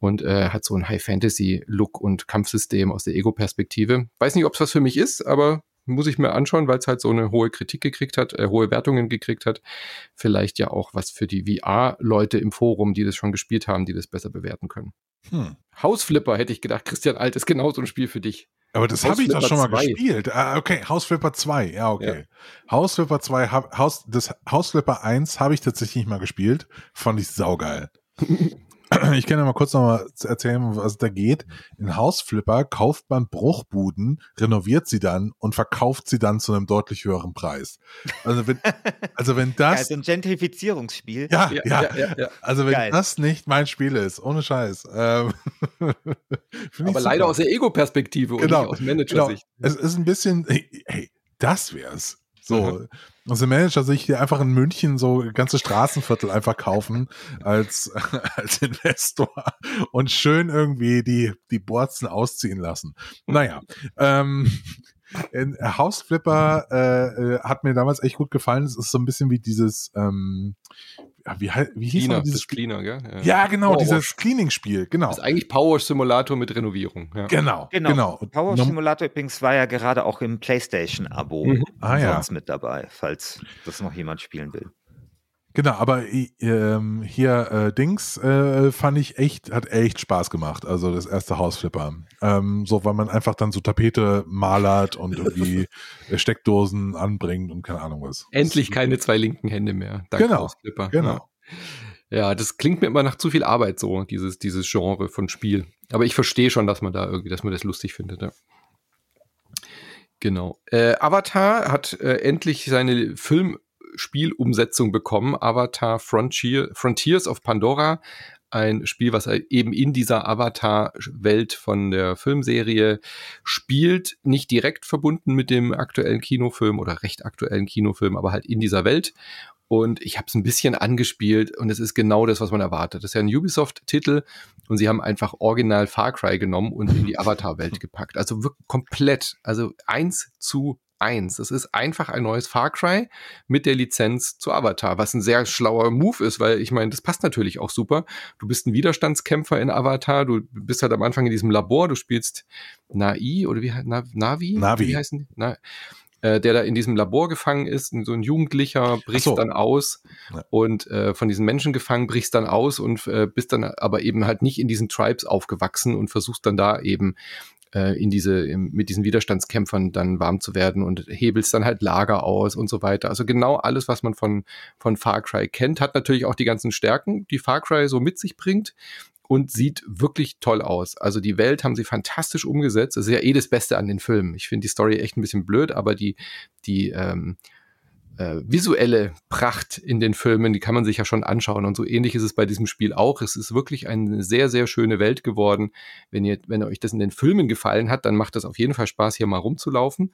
und äh, hat so ein High-Fantasy-Look und Kampfsystem aus der Ego-Perspektive. Weiß nicht, ob es was für mich ist, aber muss ich mir anschauen, weil es halt so eine hohe Kritik gekriegt hat, äh, hohe Wertungen gekriegt hat. Vielleicht ja auch was für die VR-Leute im Forum, die das schon gespielt haben, die das besser bewerten können. Hm. Hausflipper hätte ich gedacht, Christian Alt ist genau so ein Spiel für dich. Aber das habe ich doch schon mal 2. gespielt. Ah, okay, Hausflipper 2, ja, okay. Ja. Hausflipper 2, Haus, das Hausflipper 1 habe ich tatsächlich mal gespielt. Fand ich saugeil. *laughs* *clears throat* ich kann ja mal kurz noch mal erzählen, was da geht. In Hausflipper kauft man Bruchbuden, renoviert sie dann und verkauft sie dann zu einem deutlich höheren Preis. Also wenn, *laughs* also wenn das. Also ein Gentrifizierungsspiel. Ja, ja, ja, ja, ja. Also wenn Geil. das nicht mein Spiel ist, ohne Scheiß. Ähm, *laughs* Aber leider aus der Ego-Perspektive genau, und nicht aus Manager-Sicht. Genau. Es ist ein bisschen, hey, das wär's. So, also Manager sich hier einfach in München so ganze Straßenviertel einfach kaufen als, *laughs* als Investor und schön irgendwie die, die Borzen ausziehen lassen. Naja, ähm, in Hausflipper äh, äh, hat mir damals echt gut gefallen. Es ist so ein bisschen wie dieses, ähm, wie, wie hieß Cleaner, dieses Spiel? Cleaner, gell? Ja, ja genau, Power dieses Cleaning-Spiel, genau. Das ist eigentlich Power Simulator mit Renovierung. Ja. Genau, genau, genau. Power Simulator übrigens war ja gerade auch im PlayStation-Abo mhm. ah, ja. mit dabei, falls das noch jemand spielen will. Genau, aber ähm, hier äh, Dings äh, fand ich echt, hat echt Spaß gemacht. Also das erste Hausflipper. Ähm, so, weil man einfach dann so Tapete malert und irgendwie äh, Steckdosen anbringt und keine Ahnung was. Endlich keine zwei linken Hände mehr. Dank genau, Hausflipper. Genau. Ja. ja. das klingt mir immer nach zu viel Arbeit so, dieses, dieses Genre von Spiel. Aber ich verstehe schon, dass man da irgendwie, dass man das lustig findet. Ja. Genau. Äh, Avatar hat äh, endlich seine Film Spielumsetzung bekommen, Avatar Frontier, Frontiers of Pandora. Ein Spiel, was eben in dieser Avatar-Welt von der Filmserie spielt, nicht direkt verbunden mit dem aktuellen Kinofilm oder recht aktuellen Kinofilm, aber halt in dieser Welt. Und ich habe es ein bisschen angespielt und es ist genau das, was man erwartet. Das ist ja ein Ubisoft-Titel und sie haben einfach original Far Cry genommen und in die *laughs* Avatar-Welt gepackt. Also wirklich komplett, also eins zu 1. Es ist einfach ein neues Far Cry mit der Lizenz zu Avatar, was ein sehr schlauer Move ist, weil ich meine, das passt natürlich auch super. Du bist ein Widerstandskämpfer in Avatar, du bist halt am Anfang in diesem Labor, du spielst Nai oder wie heißt Navi? Navi. Wie heißen die? Na, äh, der da in diesem Labor gefangen ist, so ein Jugendlicher, bricht so. dann aus ja. und äh, von diesen Menschen gefangen, brichst dann aus und äh, bist dann aber eben halt nicht in diesen Tribes aufgewachsen und versuchst dann da eben äh, in diese, mit diesen Widerstandskämpfern dann warm zu werden und hebelst dann halt Lager aus und so weiter. Also genau alles, was man von, von Far Cry kennt, hat natürlich auch die ganzen Stärken, die Far Cry so mit sich bringt und sieht wirklich toll aus. Also die Welt haben sie fantastisch umgesetzt. Das ist ja eh das Beste an den Filmen. Ich finde die Story echt ein bisschen blöd, aber die, die, ähm, äh, visuelle Pracht in den Filmen, die kann man sich ja schon anschauen. Und so ähnlich ist es bei diesem Spiel auch. Es ist wirklich eine sehr, sehr schöne Welt geworden. Wenn ihr, wenn euch das in den Filmen gefallen hat, dann macht das auf jeden Fall Spaß, hier mal rumzulaufen.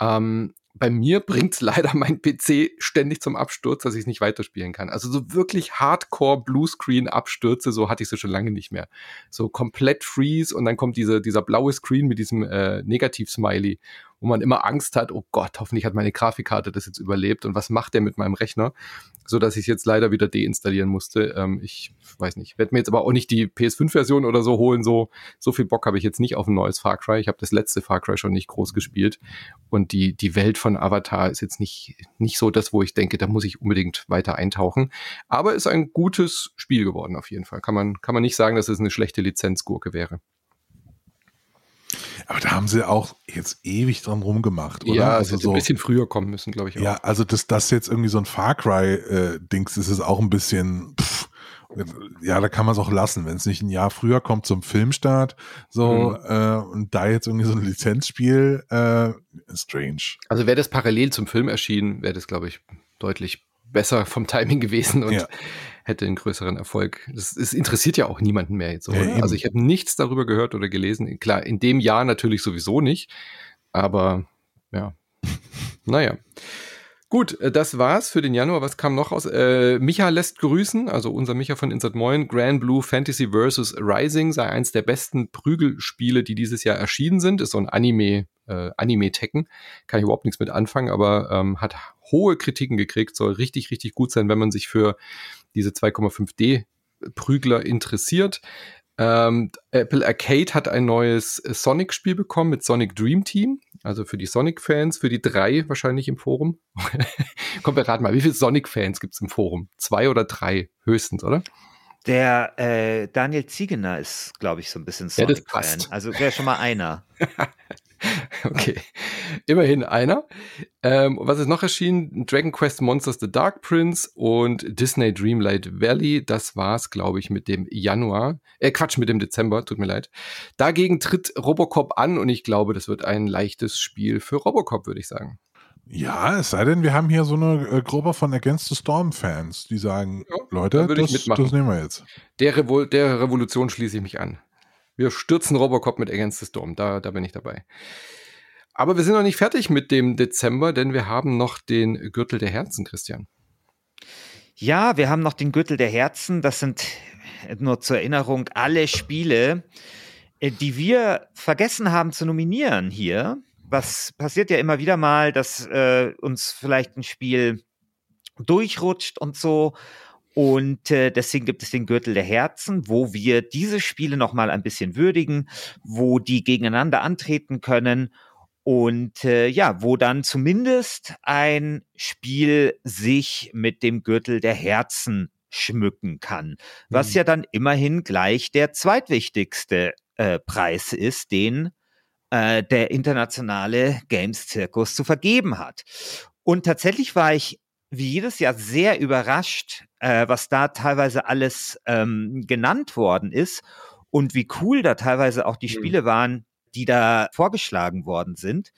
Ähm, bei mir bringt's leider mein PC ständig zum Absturz, dass ich es nicht weiterspielen kann. Also so wirklich Hardcore Bluescreen Abstürze, so hatte ich sie schon lange nicht mehr. So komplett Freeze und dann kommt diese, dieser blaue Screen mit diesem äh, Negativ-Smiley wo man immer Angst hat, oh Gott, hoffentlich hat meine Grafikkarte das jetzt überlebt und was macht der mit meinem Rechner, so dass ich es jetzt leider wieder deinstallieren musste. Ähm, ich weiß nicht, werde mir jetzt aber auch nicht die PS5-Version oder so holen. So, so viel Bock habe ich jetzt nicht auf ein neues Far Cry. Ich habe das letzte Far Cry schon nicht groß gespielt und die, die Welt von Avatar ist jetzt nicht, nicht so das, wo ich denke, da muss ich unbedingt weiter eintauchen. Aber ist ein gutes Spiel geworden auf jeden Fall. Kann man, kann man nicht sagen, dass es eine schlechte Lizenzgurke wäre. Aber da haben sie auch jetzt ewig dran rumgemacht, oder? Ja, also so ein bisschen früher kommen müssen, glaube ich. Auch. Ja, also dass das jetzt irgendwie so ein Far Cry-Dings äh, ist, ist auch ein bisschen. Pff, ja, da kann man es auch lassen, wenn es nicht ein Jahr früher kommt zum Filmstart, so mhm. äh, und da jetzt irgendwie so ein Lizenzspiel, äh, strange. Also wäre das parallel zum Film erschienen, wäre das, glaube ich, deutlich besser vom Timing gewesen und ja. Hätte einen größeren Erfolg. Das, das, interessiert ja auch niemanden mehr jetzt. Ja, also ich habe nichts darüber gehört oder gelesen. Klar, in dem Jahr natürlich sowieso nicht, aber ja, *laughs* naja. Gut, äh, das war's für den Januar. Was kam noch aus? Äh, Micha lässt grüßen, also unser Micha von Insert Moin. Grand Blue Fantasy vs. Rising sei eins der besten Prügelspiele, die dieses Jahr erschienen sind. Ist so ein Anime, äh, Anime-Tekken. Kann ich überhaupt nichts mit anfangen, aber ähm, hat hohe Kritiken gekriegt. Soll richtig, richtig gut sein, wenn man sich für diese 2,5D Prügler interessiert. Ähm, Apple Arcade hat ein neues Sonic-Spiel bekommen mit Sonic Dream Team. Also für die Sonic-Fans, für die drei wahrscheinlich im Forum. *laughs* Komm, wir raten mal, wie viele Sonic-Fans gibt es im Forum? Zwei oder drei höchstens, oder? Der äh, Daniel Ziegener ist, glaube ich, so ein bisschen Sonic-Fan. Ja, also wäre schon mal einer. *laughs* *laughs* okay, immerhin einer. Ähm, was ist noch erschienen? Dragon Quest Monsters The Dark Prince und Disney Dreamlight Valley. Das war's, glaube ich, mit dem Januar. Äh, Quatsch, mit dem Dezember, tut mir leid. Dagegen tritt Robocop an und ich glaube, das wird ein leichtes Spiel für Robocop, würde ich sagen. Ja, es sei denn, wir haben hier so eine äh, Gruppe von Against the Storm-Fans, die sagen, ja, Leute, das, das, nehmen wir jetzt. Der, Revo der Revolution schließe ich mich an. Wir stürzen Robocop mit Against the Storm, da, da bin ich dabei. Aber wir sind noch nicht fertig mit dem Dezember, denn wir haben noch den Gürtel der Herzen, Christian. Ja, wir haben noch den Gürtel der Herzen. Das sind nur zur Erinnerung alle Spiele, äh, die wir vergessen haben zu nominieren hier was passiert ja immer wieder mal, dass äh, uns vielleicht ein Spiel durchrutscht und so. Und äh, deswegen gibt es den Gürtel der Herzen, wo wir diese Spiele nochmal ein bisschen würdigen, wo die gegeneinander antreten können und äh, ja, wo dann zumindest ein Spiel sich mit dem Gürtel der Herzen schmücken kann, was mhm. ja dann immerhin gleich der zweitwichtigste äh, Preis ist, den äh, der internationale Games-Zirkus zu vergeben hat. Und tatsächlich war ich wie jedes Jahr sehr überrascht, äh, was da teilweise alles ähm, genannt worden ist und wie cool da teilweise auch die mhm. Spiele waren, die da vorgeschlagen worden sind.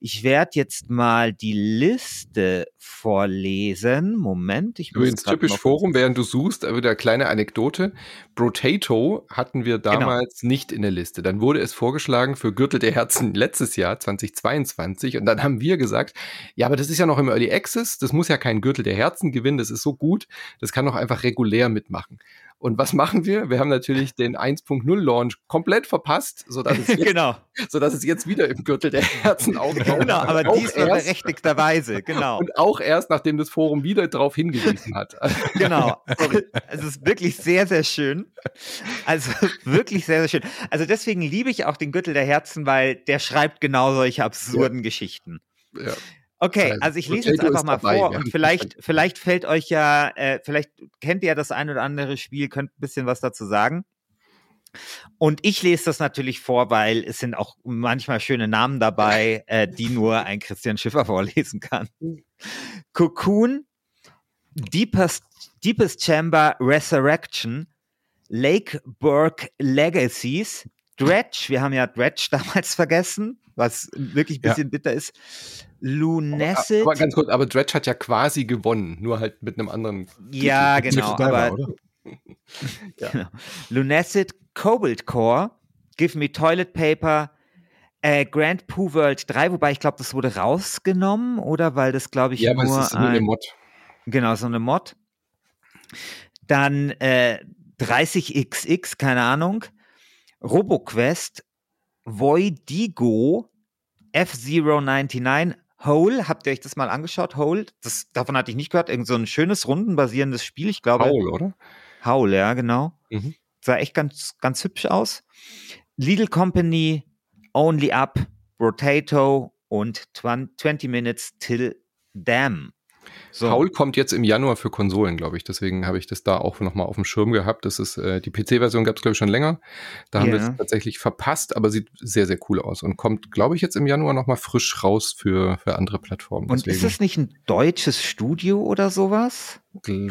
Ich werde jetzt mal die Liste vorlesen. Moment, ich muss Übrigens typisch Forum, während du suchst, wieder eine kleine Anekdote. Brotato hatten wir genau. damals genau. nicht in der Liste. Dann wurde es vorgeschlagen für Gürtel der Herzen *laughs* letztes Jahr, 2022. Und dann haben wir gesagt, ja, aber das ist ja noch im Early Access. Das muss ja kein Gürtel der Herzen gewinnen. Das ist so gut. Das kann doch einfach regulär mitmachen. Und was machen wir? Wir haben natürlich *laughs* den 1.0 Launch komplett verpasst, sodass es, jetzt, *laughs* genau. sodass es jetzt wieder im Gürtel der Herzen auftaucht. Genau, aber diesmal berechtigterweise, *laughs* genau. Und auch erst, nachdem das Forum wieder darauf hingewiesen hat. Genau. es ist wirklich sehr, sehr schön. Also wirklich sehr, sehr schön. Also deswegen liebe ich auch den Gürtel der Herzen, weil der schreibt genau solche absurden ja. Geschichten. Ja. Okay, also ich lese jetzt einfach mal dabei, vor und vielleicht, vielleicht fällt euch ja, äh, vielleicht kennt ihr ja das ein oder andere Spiel, könnt ein bisschen was dazu sagen. Und ich lese das natürlich vor, weil es sind auch manchmal schöne Namen dabei, äh, die nur ein Christian Schiffer *laughs* vorlesen kann. Cocoon, Deepest, Deepest Chamber Resurrection, Lake Burke Legacies, Dredge, wir haben ja Dredge damals *laughs* vergessen, was wirklich ein bisschen ja. bitter ist. Lunacy. Aber, aber, ganz kurz, aber Dredge hat ja quasi gewonnen, nur halt mit einem anderen. Ja, Titel. genau. Aber, ja. genau. *laughs* Lunacid Cobalt Core, Give Me Toilet Paper, äh, Grand Pooh World 3, wobei ich glaube, das wurde rausgenommen, oder? Weil das, glaube ich, ja, nur, es ist nur eine Mod. Genau, so eine Mod. Dann äh, 30XX, keine Ahnung. RoboQuest, Voidigo, F099, Hole, habt ihr euch das mal angeschaut? Hole, das, davon hatte ich nicht gehört. Irgend so ein schönes, rundenbasierendes Spiel, ich glaube. Hole, oder? Hole, ja, genau. Mhm. Sah echt ganz, ganz hübsch aus. Lidl Company, Only Up, Rotato und 20 Minutes Till Dam. So. Paul kommt jetzt im Januar für Konsolen, glaube ich. Deswegen habe ich das da auch nochmal auf dem Schirm gehabt. Das ist äh, die PC-Version gab es, glaube ich, schon länger. Da haben wir es tatsächlich verpasst, aber sieht sehr, sehr cool aus und kommt, glaube ich, jetzt im Januar nochmal frisch raus für, für andere Plattformen. Und ist das nicht ein deutsches Studio oder sowas?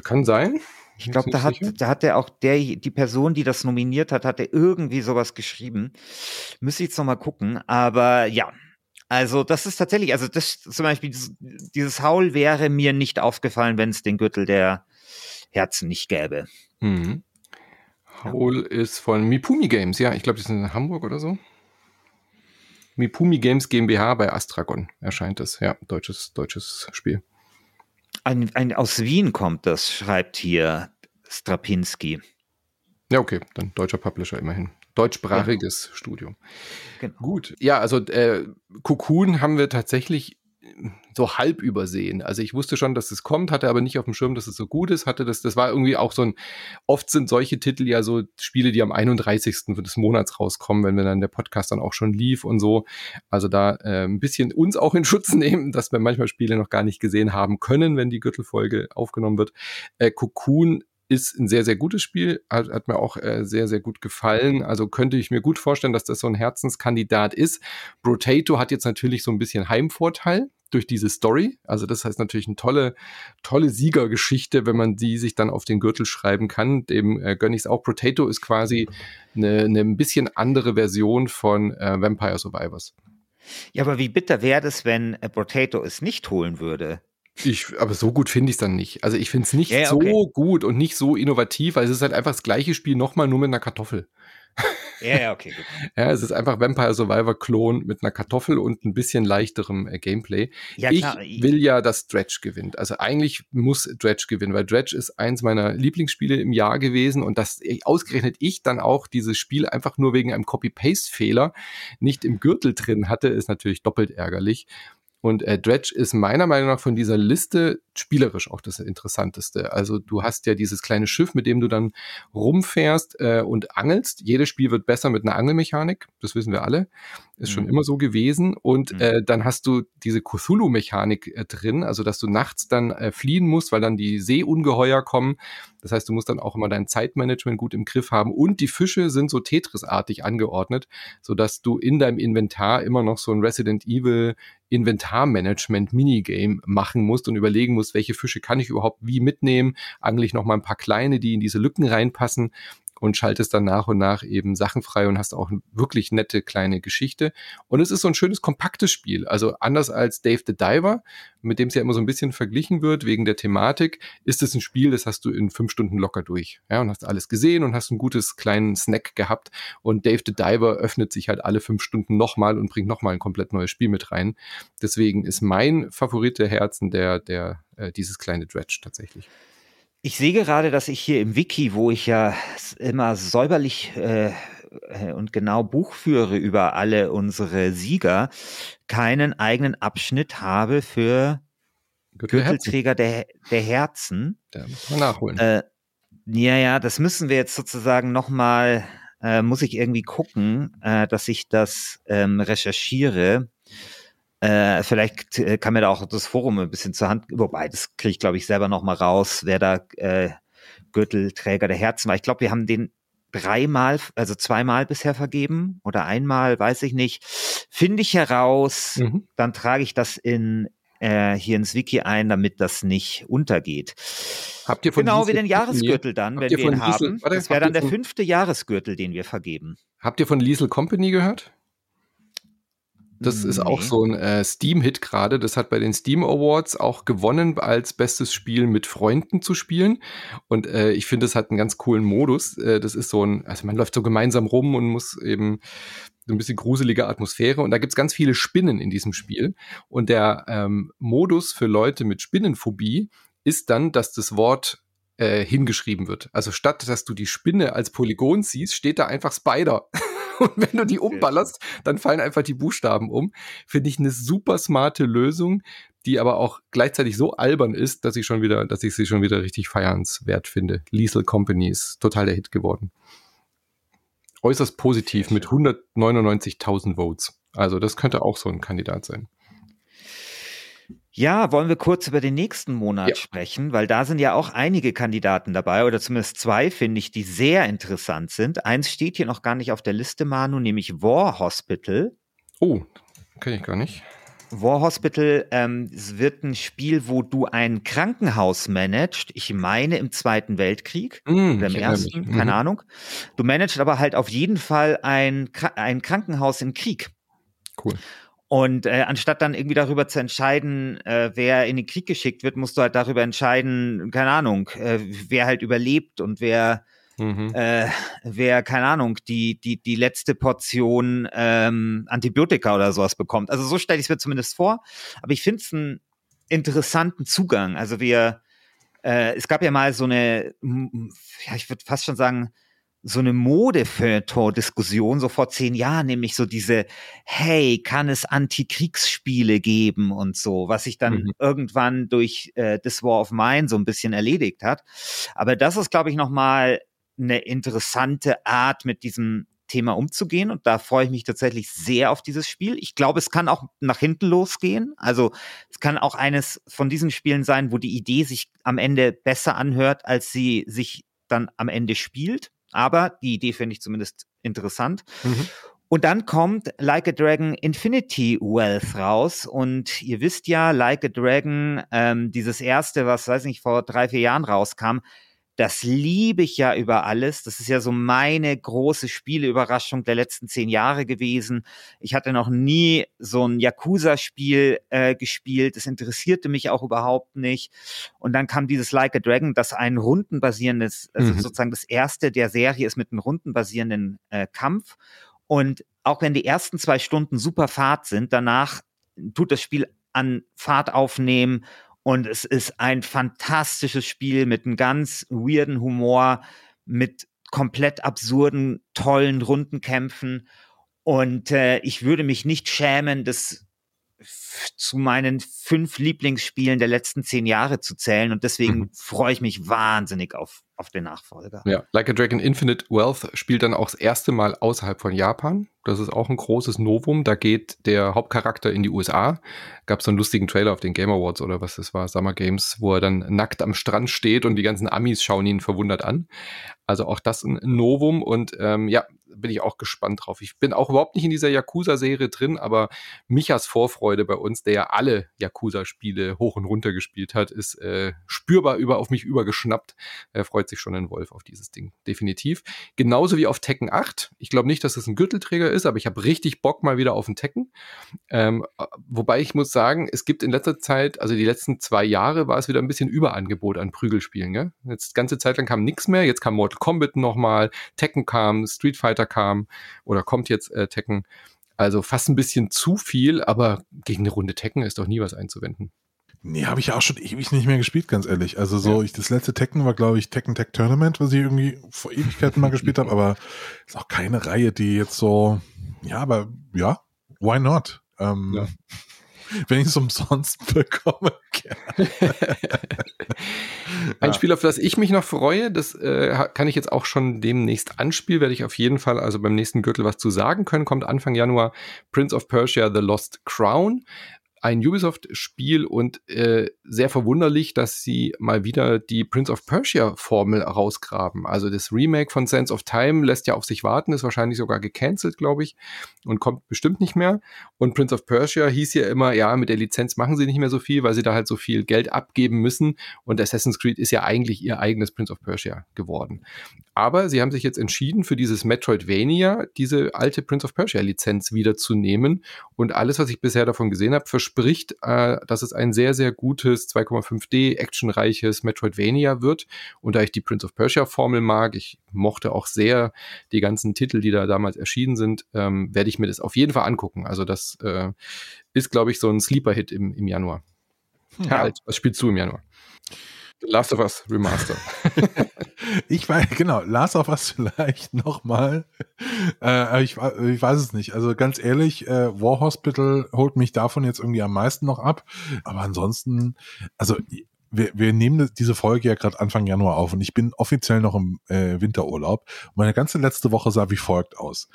Kann sein. Ich glaube, da hat, da hat er auch der, die Person, die das nominiert hat, hat er irgendwie sowas geschrieben. Müsste ich jetzt nochmal gucken. Aber ja, also das ist tatsächlich, also das zum Beispiel, dieses, dieses Haul wäre mir nicht aufgefallen, wenn es den Gürtel der Herzen nicht gäbe. Mhm. Haul ist von Mipumi Games, ja, ich glaube, die sind in Hamburg oder so. Mipumi Games GmbH bei Astragon erscheint es, ja, deutsches, deutsches Spiel. Ein, ein, aus Wien kommt das, schreibt hier Strapinski. Ja, okay, dann deutscher Publisher immerhin deutschsprachiges genau. Studium. Genau. Gut. Ja, also äh, Cocoon haben wir tatsächlich so halb übersehen. Also ich wusste schon, dass es kommt, hatte aber nicht auf dem Schirm, dass es so gut ist. Hatte das, das war irgendwie auch so ein, oft sind solche Titel ja so Spiele, die am 31. des Monats rauskommen, wenn wir dann der Podcast dann auch schon lief und so. Also da äh, ein bisschen uns auch in Schutz *laughs* nehmen, dass wir manchmal Spiele noch gar nicht gesehen haben können, wenn die Gürtelfolge aufgenommen wird. Äh, Cocoon ist ein sehr, sehr gutes Spiel, hat, hat mir auch äh, sehr, sehr gut gefallen. Also könnte ich mir gut vorstellen, dass das so ein Herzenskandidat ist. Brotato hat jetzt natürlich so ein bisschen Heimvorteil durch diese Story. Also das heißt natürlich eine tolle, tolle Siegergeschichte, wenn man die sich dann auf den Gürtel schreiben kann. Dem äh, gönne ich es auch. Potato ist quasi eine, eine ein bisschen andere Version von äh, Vampire Survivors. Ja, aber wie bitter wäre es, wenn äh, Potato es nicht holen würde? Ich, aber so gut finde ich es dann nicht. Also ich finde es nicht ja, okay. so gut und nicht so innovativ, weil es ist halt einfach das gleiche Spiel nochmal nur mit einer Kartoffel. Ja, ja, okay, gut. *laughs* ja, es ist einfach Vampire Survivor Klon mit einer Kartoffel und ein bisschen leichterem äh, Gameplay. Ja, ich klar. will ja, dass Dredge gewinnt. Also eigentlich muss Dredge gewinnen, weil Dredge ist eins meiner Lieblingsspiele im Jahr gewesen und dass ausgerechnet ich dann auch dieses Spiel einfach nur wegen einem Copy-Paste-Fehler nicht im Gürtel drin hatte, ist natürlich doppelt ärgerlich. Und äh, Dredge ist meiner Meinung nach von dieser Liste spielerisch auch das Interessanteste. Also du hast ja dieses kleine Schiff, mit dem du dann rumfährst äh, und angelst. Jedes Spiel wird besser mit einer Angelmechanik, das wissen wir alle. Ist mhm. schon immer so gewesen. Und mhm. äh, dann hast du diese Cthulhu-Mechanik äh, drin, also dass du nachts dann äh, fliehen musst, weil dann die Seeungeheuer kommen. Das heißt, du musst dann auch immer dein Zeitmanagement gut im Griff haben. Und die Fische sind so Tetris-artig angeordnet, sodass du in deinem Inventar immer noch so ein Resident Evil Inventarmanagement-Minigame machen musst und überlegen musst, welche Fische kann ich überhaupt wie mitnehmen, eigentlich noch mal ein paar kleine, die in diese Lücken reinpassen und schaltest dann nach und nach eben Sachen frei und hast auch eine wirklich nette kleine Geschichte. Und es ist so ein schönes, kompaktes Spiel. Also anders als Dave the Diver, mit dem es ja immer so ein bisschen verglichen wird wegen der Thematik, ist es ein Spiel, das hast du in fünf Stunden locker durch. Ja, und hast alles gesehen und hast ein gutes kleinen Snack gehabt. Und Dave the Diver öffnet sich halt alle fünf Stunden nochmal und bringt nochmal ein komplett neues Spiel mit rein. Deswegen ist mein Favorit der Herzen der, der, äh, dieses kleine Dredge tatsächlich. Ich sehe gerade, dass ich hier im Wiki, wo ich ja immer säuberlich äh, äh, und genau Buch führe über alle unsere Sieger, keinen eigenen Abschnitt habe für Gürtelträger der, der Herzen. Da muss man nachholen. Äh, ja, ja, das müssen wir jetzt sozusagen nochmal, äh, muss ich irgendwie gucken, äh, dass ich das ähm, recherchiere. Äh, vielleicht äh, kann mir da auch das Forum ein bisschen zur Hand, wobei, das kriege ich, glaube ich, selber noch mal raus, wer da äh, Gürtelträger der Herzen war. Ich glaube, wir haben den dreimal, also zweimal bisher vergeben oder einmal, weiß ich nicht. Finde ich heraus, mhm. dann trage ich das in äh, hier ins Wiki ein, damit das nicht untergeht. Habt ihr von genau Liesel wie den Jahresgürtel dann, wenn wir ihn haben. Warte, das wäre dann der fünfte Jahresgürtel, den wir vergeben. Habt ihr von Liesel Company gehört? Das ist auch so ein äh, Steam-Hit gerade. Das hat bei den Steam Awards auch gewonnen, als bestes Spiel mit Freunden zu spielen. Und äh, ich finde, es hat einen ganz coolen Modus. Äh, das ist so ein, also man läuft so gemeinsam rum und muss eben so ein bisschen gruselige Atmosphäre. Und da gibt's ganz viele Spinnen in diesem Spiel. Und der ähm, Modus für Leute mit Spinnenphobie ist dann, dass das Wort äh, hingeschrieben wird. Also statt dass du die Spinne als Polygon siehst, steht da einfach Spider. *laughs* Und wenn du die umballerst, dann fallen einfach die Buchstaben um. Finde ich eine super smarte Lösung, die aber auch gleichzeitig so albern ist, dass ich schon wieder, dass ich sie schon wieder richtig feiernswert finde. Liesel Company ist total der Hit geworden. Äußerst positiv mit 199.000 Votes. Also das könnte auch so ein Kandidat sein. Ja, wollen wir kurz über den nächsten Monat ja. sprechen, weil da sind ja auch einige Kandidaten dabei oder zumindest zwei, finde ich, die sehr interessant sind. Eins steht hier noch gar nicht auf der Liste, Manu, nämlich War Hospital. Oh, kenne ich gar nicht. War Hospital ähm, wird ein Spiel, wo du ein Krankenhaus managst. Ich meine im Zweiten Weltkrieg mm, oder im Ersten, keine mhm. Ahnung. Du managst aber halt auf jeden Fall ein, ein Krankenhaus im Krieg. Cool. Und äh, anstatt dann irgendwie darüber zu entscheiden, äh, wer in den Krieg geschickt wird, musst du halt darüber entscheiden, keine Ahnung, äh, wer halt überlebt und wer, mhm. äh, wer, keine Ahnung, die, die, die letzte Portion ähm, Antibiotika oder sowas bekommt. Also so stelle ich es mir zumindest vor. Aber ich finde es einen interessanten Zugang. Also wir, äh, es gab ja mal so eine, ja, ich würde fast schon sagen, so eine Modefeuilleton-Diskussion so vor zehn Jahren, nämlich so diese, hey, kann es Antikriegsspiele geben und so, was sich dann mhm. irgendwann durch äh, This War of Mine so ein bisschen erledigt hat. Aber das ist, glaube ich, nochmal eine interessante Art, mit diesem Thema umzugehen. Und da freue ich mich tatsächlich sehr auf dieses Spiel. Ich glaube, es kann auch nach hinten losgehen. Also es kann auch eines von diesen Spielen sein, wo die Idee sich am Ende besser anhört, als sie sich dann am Ende spielt. Aber die Idee finde ich zumindest interessant. Mhm. Und dann kommt Like a Dragon Infinity Wealth raus. Und ihr wisst ja, Like a Dragon, ähm, dieses erste, was weiß ich, vor drei, vier Jahren rauskam, das liebe ich ja über alles. Das ist ja so meine große Spieleüberraschung der letzten zehn Jahre gewesen. Ich hatte noch nie so ein Yakuza-Spiel äh, gespielt. Das interessierte mich auch überhaupt nicht. Und dann kam dieses Like a Dragon, das ein rundenbasierendes, also mhm. sozusagen das erste der Serie ist mit einem rundenbasierenden äh, Kampf. Und auch wenn die ersten zwei Stunden super Fahrt sind, danach tut das Spiel an Fahrt aufnehmen und es ist ein fantastisches Spiel mit einem ganz weirden Humor, mit komplett absurden, tollen Rundenkämpfen. Und äh, ich würde mich nicht schämen, das zu meinen fünf Lieblingsspielen der letzten zehn Jahre zu zählen. Und deswegen mhm. freue ich mich wahnsinnig auf, auf den Nachfolger. Ja, Like a Dragon Infinite Wealth spielt dann auch das erste Mal außerhalb von Japan. Das ist auch ein großes Novum. Da geht der Hauptcharakter in die USA. Gab es so einen lustigen Trailer auf den Game Awards oder was das war, Summer Games, wo er dann nackt am Strand steht und die ganzen Amis schauen ihn verwundert an. Also auch das ein Novum und ähm, ja, bin ich auch gespannt drauf. Ich bin auch überhaupt nicht in dieser Yakuza-Serie drin, aber Michas Vorfreude bei uns, der ja alle Yakuza-Spiele hoch und runter gespielt hat, ist äh, spürbar über auf mich übergeschnappt. Er freut sich schon ein Wolf auf dieses Ding, definitiv. Genauso wie auf Tekken 8. Ich glaube nicht, dass das ein Gürtelträger ist, aber ich habe richtig Bock mal wieder auf ein Tekken. Ähm, wobei ich muss sagen, es gibt in letzter Zeit, also die letzten zwei Jahre, war es wieder ein bisschen Überangebot an Prügelspielen. Gell? Jetzt ganze Zeit lang kam nichts mehr. Jetzt kam Mortal Kombat nochmal, Tekken kam, Street Fighter kam oder kommt jetzt äh, Tekken. Also fast ein bisschen zu viel, aber gegen eine Runde Tekken ist doch nie was einzuwenden. Nee, habe ich auch schon ewig nicht mehr gespielt, ganz ehrlich. Also so, ja. ich, das letzte Tekken war, glaube ich, Tekken Tech Tournament, was ich irgendwie vor Ewigkeiten mal gespielt habe, aber *laughs* ist auch keine Reihe, die jetzt so, ja, aber ja, why not? Ähm, ja. Wenn ich es umsonst *laughs* bekomme. *laughs* Ein Spiel, auf das ich mich noch freue, das äh, kann ich jetzt auch schon demnächst anspielen, werde ich auf jeden Fall also beim nächsten Gürtel was zu sagen können. Kommt Anfang Januar Prince of Persia The Lost Crown ein Ubisoft-Spiel und äh, sehr verwunderlich, dass sie mal wieder die Prince of Persia-Formel rausgraben. Also das Remake von Sense of Time lässt ja auf sich warten, ist wahrscheinlich sogar gecancelt, glaube ich, und kommt bestimmt nicht mehr. Und Prince of Persia hieß ja immer, ja, mit der Lizenz machen sie nicht mehr so viel, weil sie da halt so viel Geld abgeben müssen. Und Assassin's Creed ist ja eigentlich ihr eigenes Prince of Persia geworden. Aber sie haben sich jetzt entschieden, für dieses Metroidvania diese alte Prince of Persia-Lizenz wiederzunehmen. Und alles, was ich bisher davon gesehen habe, verspricht, äh, dass es ein sehr, sehr gutes 2,5D actionreiches Metroidvania wird. Und da ich die Prince of Persia-Formel mag, ich mochte auch sehr die ganzen Titel, die da damals erschienen sind, ähm, werde ich mir das auf jeden Fall angucken. Also das äh, ist, glaube ich, so ein Sleeper-Hit im, im Januar. Ja. Halt, was spielst du im Januar? Last of Us Remaster. *laughs* ich weiß, genau, Last of Us vielleicht nochmal. Äh, ich, ich weiß es nicht. Also ganz ehrlich, äh, War Hospital holt mich davon jetzt irgendwie am meisten noch ab. Aber ansonsten, also wir, wir nehmen diese Folge ja gerade Anfang Januar auf und ich bin offiziell noch im äh, Winterurlaub. Meine ganze letzte Woche sah wie folgt aus.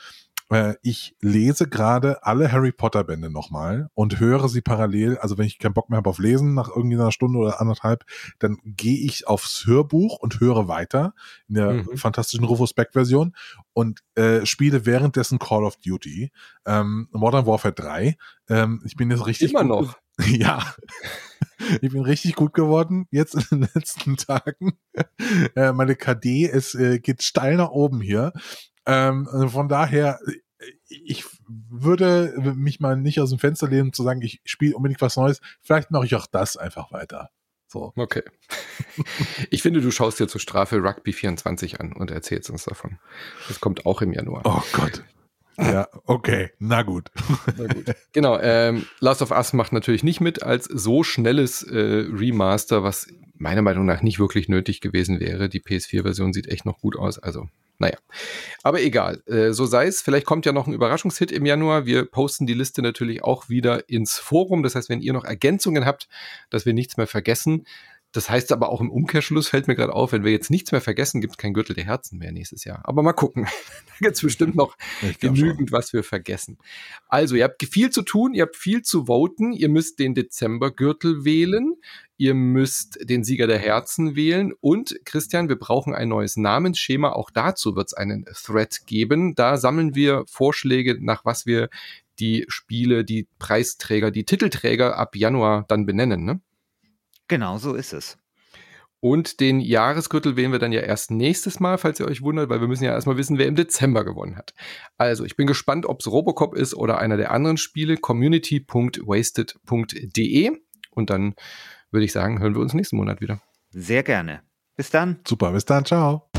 Äh, ich lese gerade alle Harry Potter Bände nochmal und höre sie parallel. Also wenn ich keinen Bock mehr habe auf Lesen nach irgendwie einer Stunde oder anderthalb, dann gehe ich aufs Hörbuch und höre weiter in der mhm. fantastischen Rufus Beck Version und äh, spiele währenddessen Call of Duty, ähm, Modern Warfare 3. Ähm, ich bin jetzt richtig immer noch. *laughs* Ja. Ich bin richtig gut geworden jetzt in den letzten *laughs* Tagen. Äh, meine KD ist, äh, geht steil nach oben hier. Ähm, also von daher, ich würde mich mal nicht aus dem Fenster lehnen, zu sagen, ich spiele unbedingt was Neues. Vielleicht mache ich auch das einfach weiter. So. Okay. *laughs* Ich finde, du schaust dir zur Strafe Rugby 24 an und erzählst uns davon. Das kommt auch im Januar. Oh Gott. Ja, okay, na gut. *laughs* Na gut. Genau, ähm, Last of Us macht natürlich nicht mit als so schnelles äh, Remaster, was meiner Meinung nach nicht wirklich nötig gewesen wäre. Die PS4-Version sieht echt noch gut aus, also Naja, aber egal. Äh, so sei es. Vielleicht kommt ja noch ein Überraschungshit im Januar. Wir posten die Liste natürlich auch wieder ins Forum. Das heißt, wenn ihr noch Ergänzungen habt, dass wir nichts mehr vergessen, das heißt aber auch im Umkehrschluss fällt mir gerade auf, wenn wir jetzt nichts mehr vergessen, gibt es kein Gürtel der Herzen mehr nächstes Jahr. Aber mal gucken. *laughs* da gibt es bestimmt noch genügend, was wir vergessen. Also, ihr habt viel zu tun, ihr habt viel zu voten. Ihr müsst den Dezembergürtel wählen. Ihr müsst den Sieger der Herzen wählen. Und Christian, wir brauchen ein neues Namensschema. Auch dazu wird es einen Thread geben. Da sammeln wir Vorschläge, nach was wir die Spiele, die Preisträger, die Titelträger ab Januar dann benennen. Ne? Genau so ist es. Und den Jahresgürtel wählen wir dann ja erst nächstes Mal, falls ihr euch wundert, weil wir müssen ja erstmal wissen, wer im Dezember gewonnen hat. Also, ich bin gespannt, ob es Robocop ist oder einer der anderen Spiele. community.wasted.de. Und dann würde ich sagen, hören wir uns nächsten Monat wieder. Sehr gerne. Bis dann. Super, bis dann. Ciao.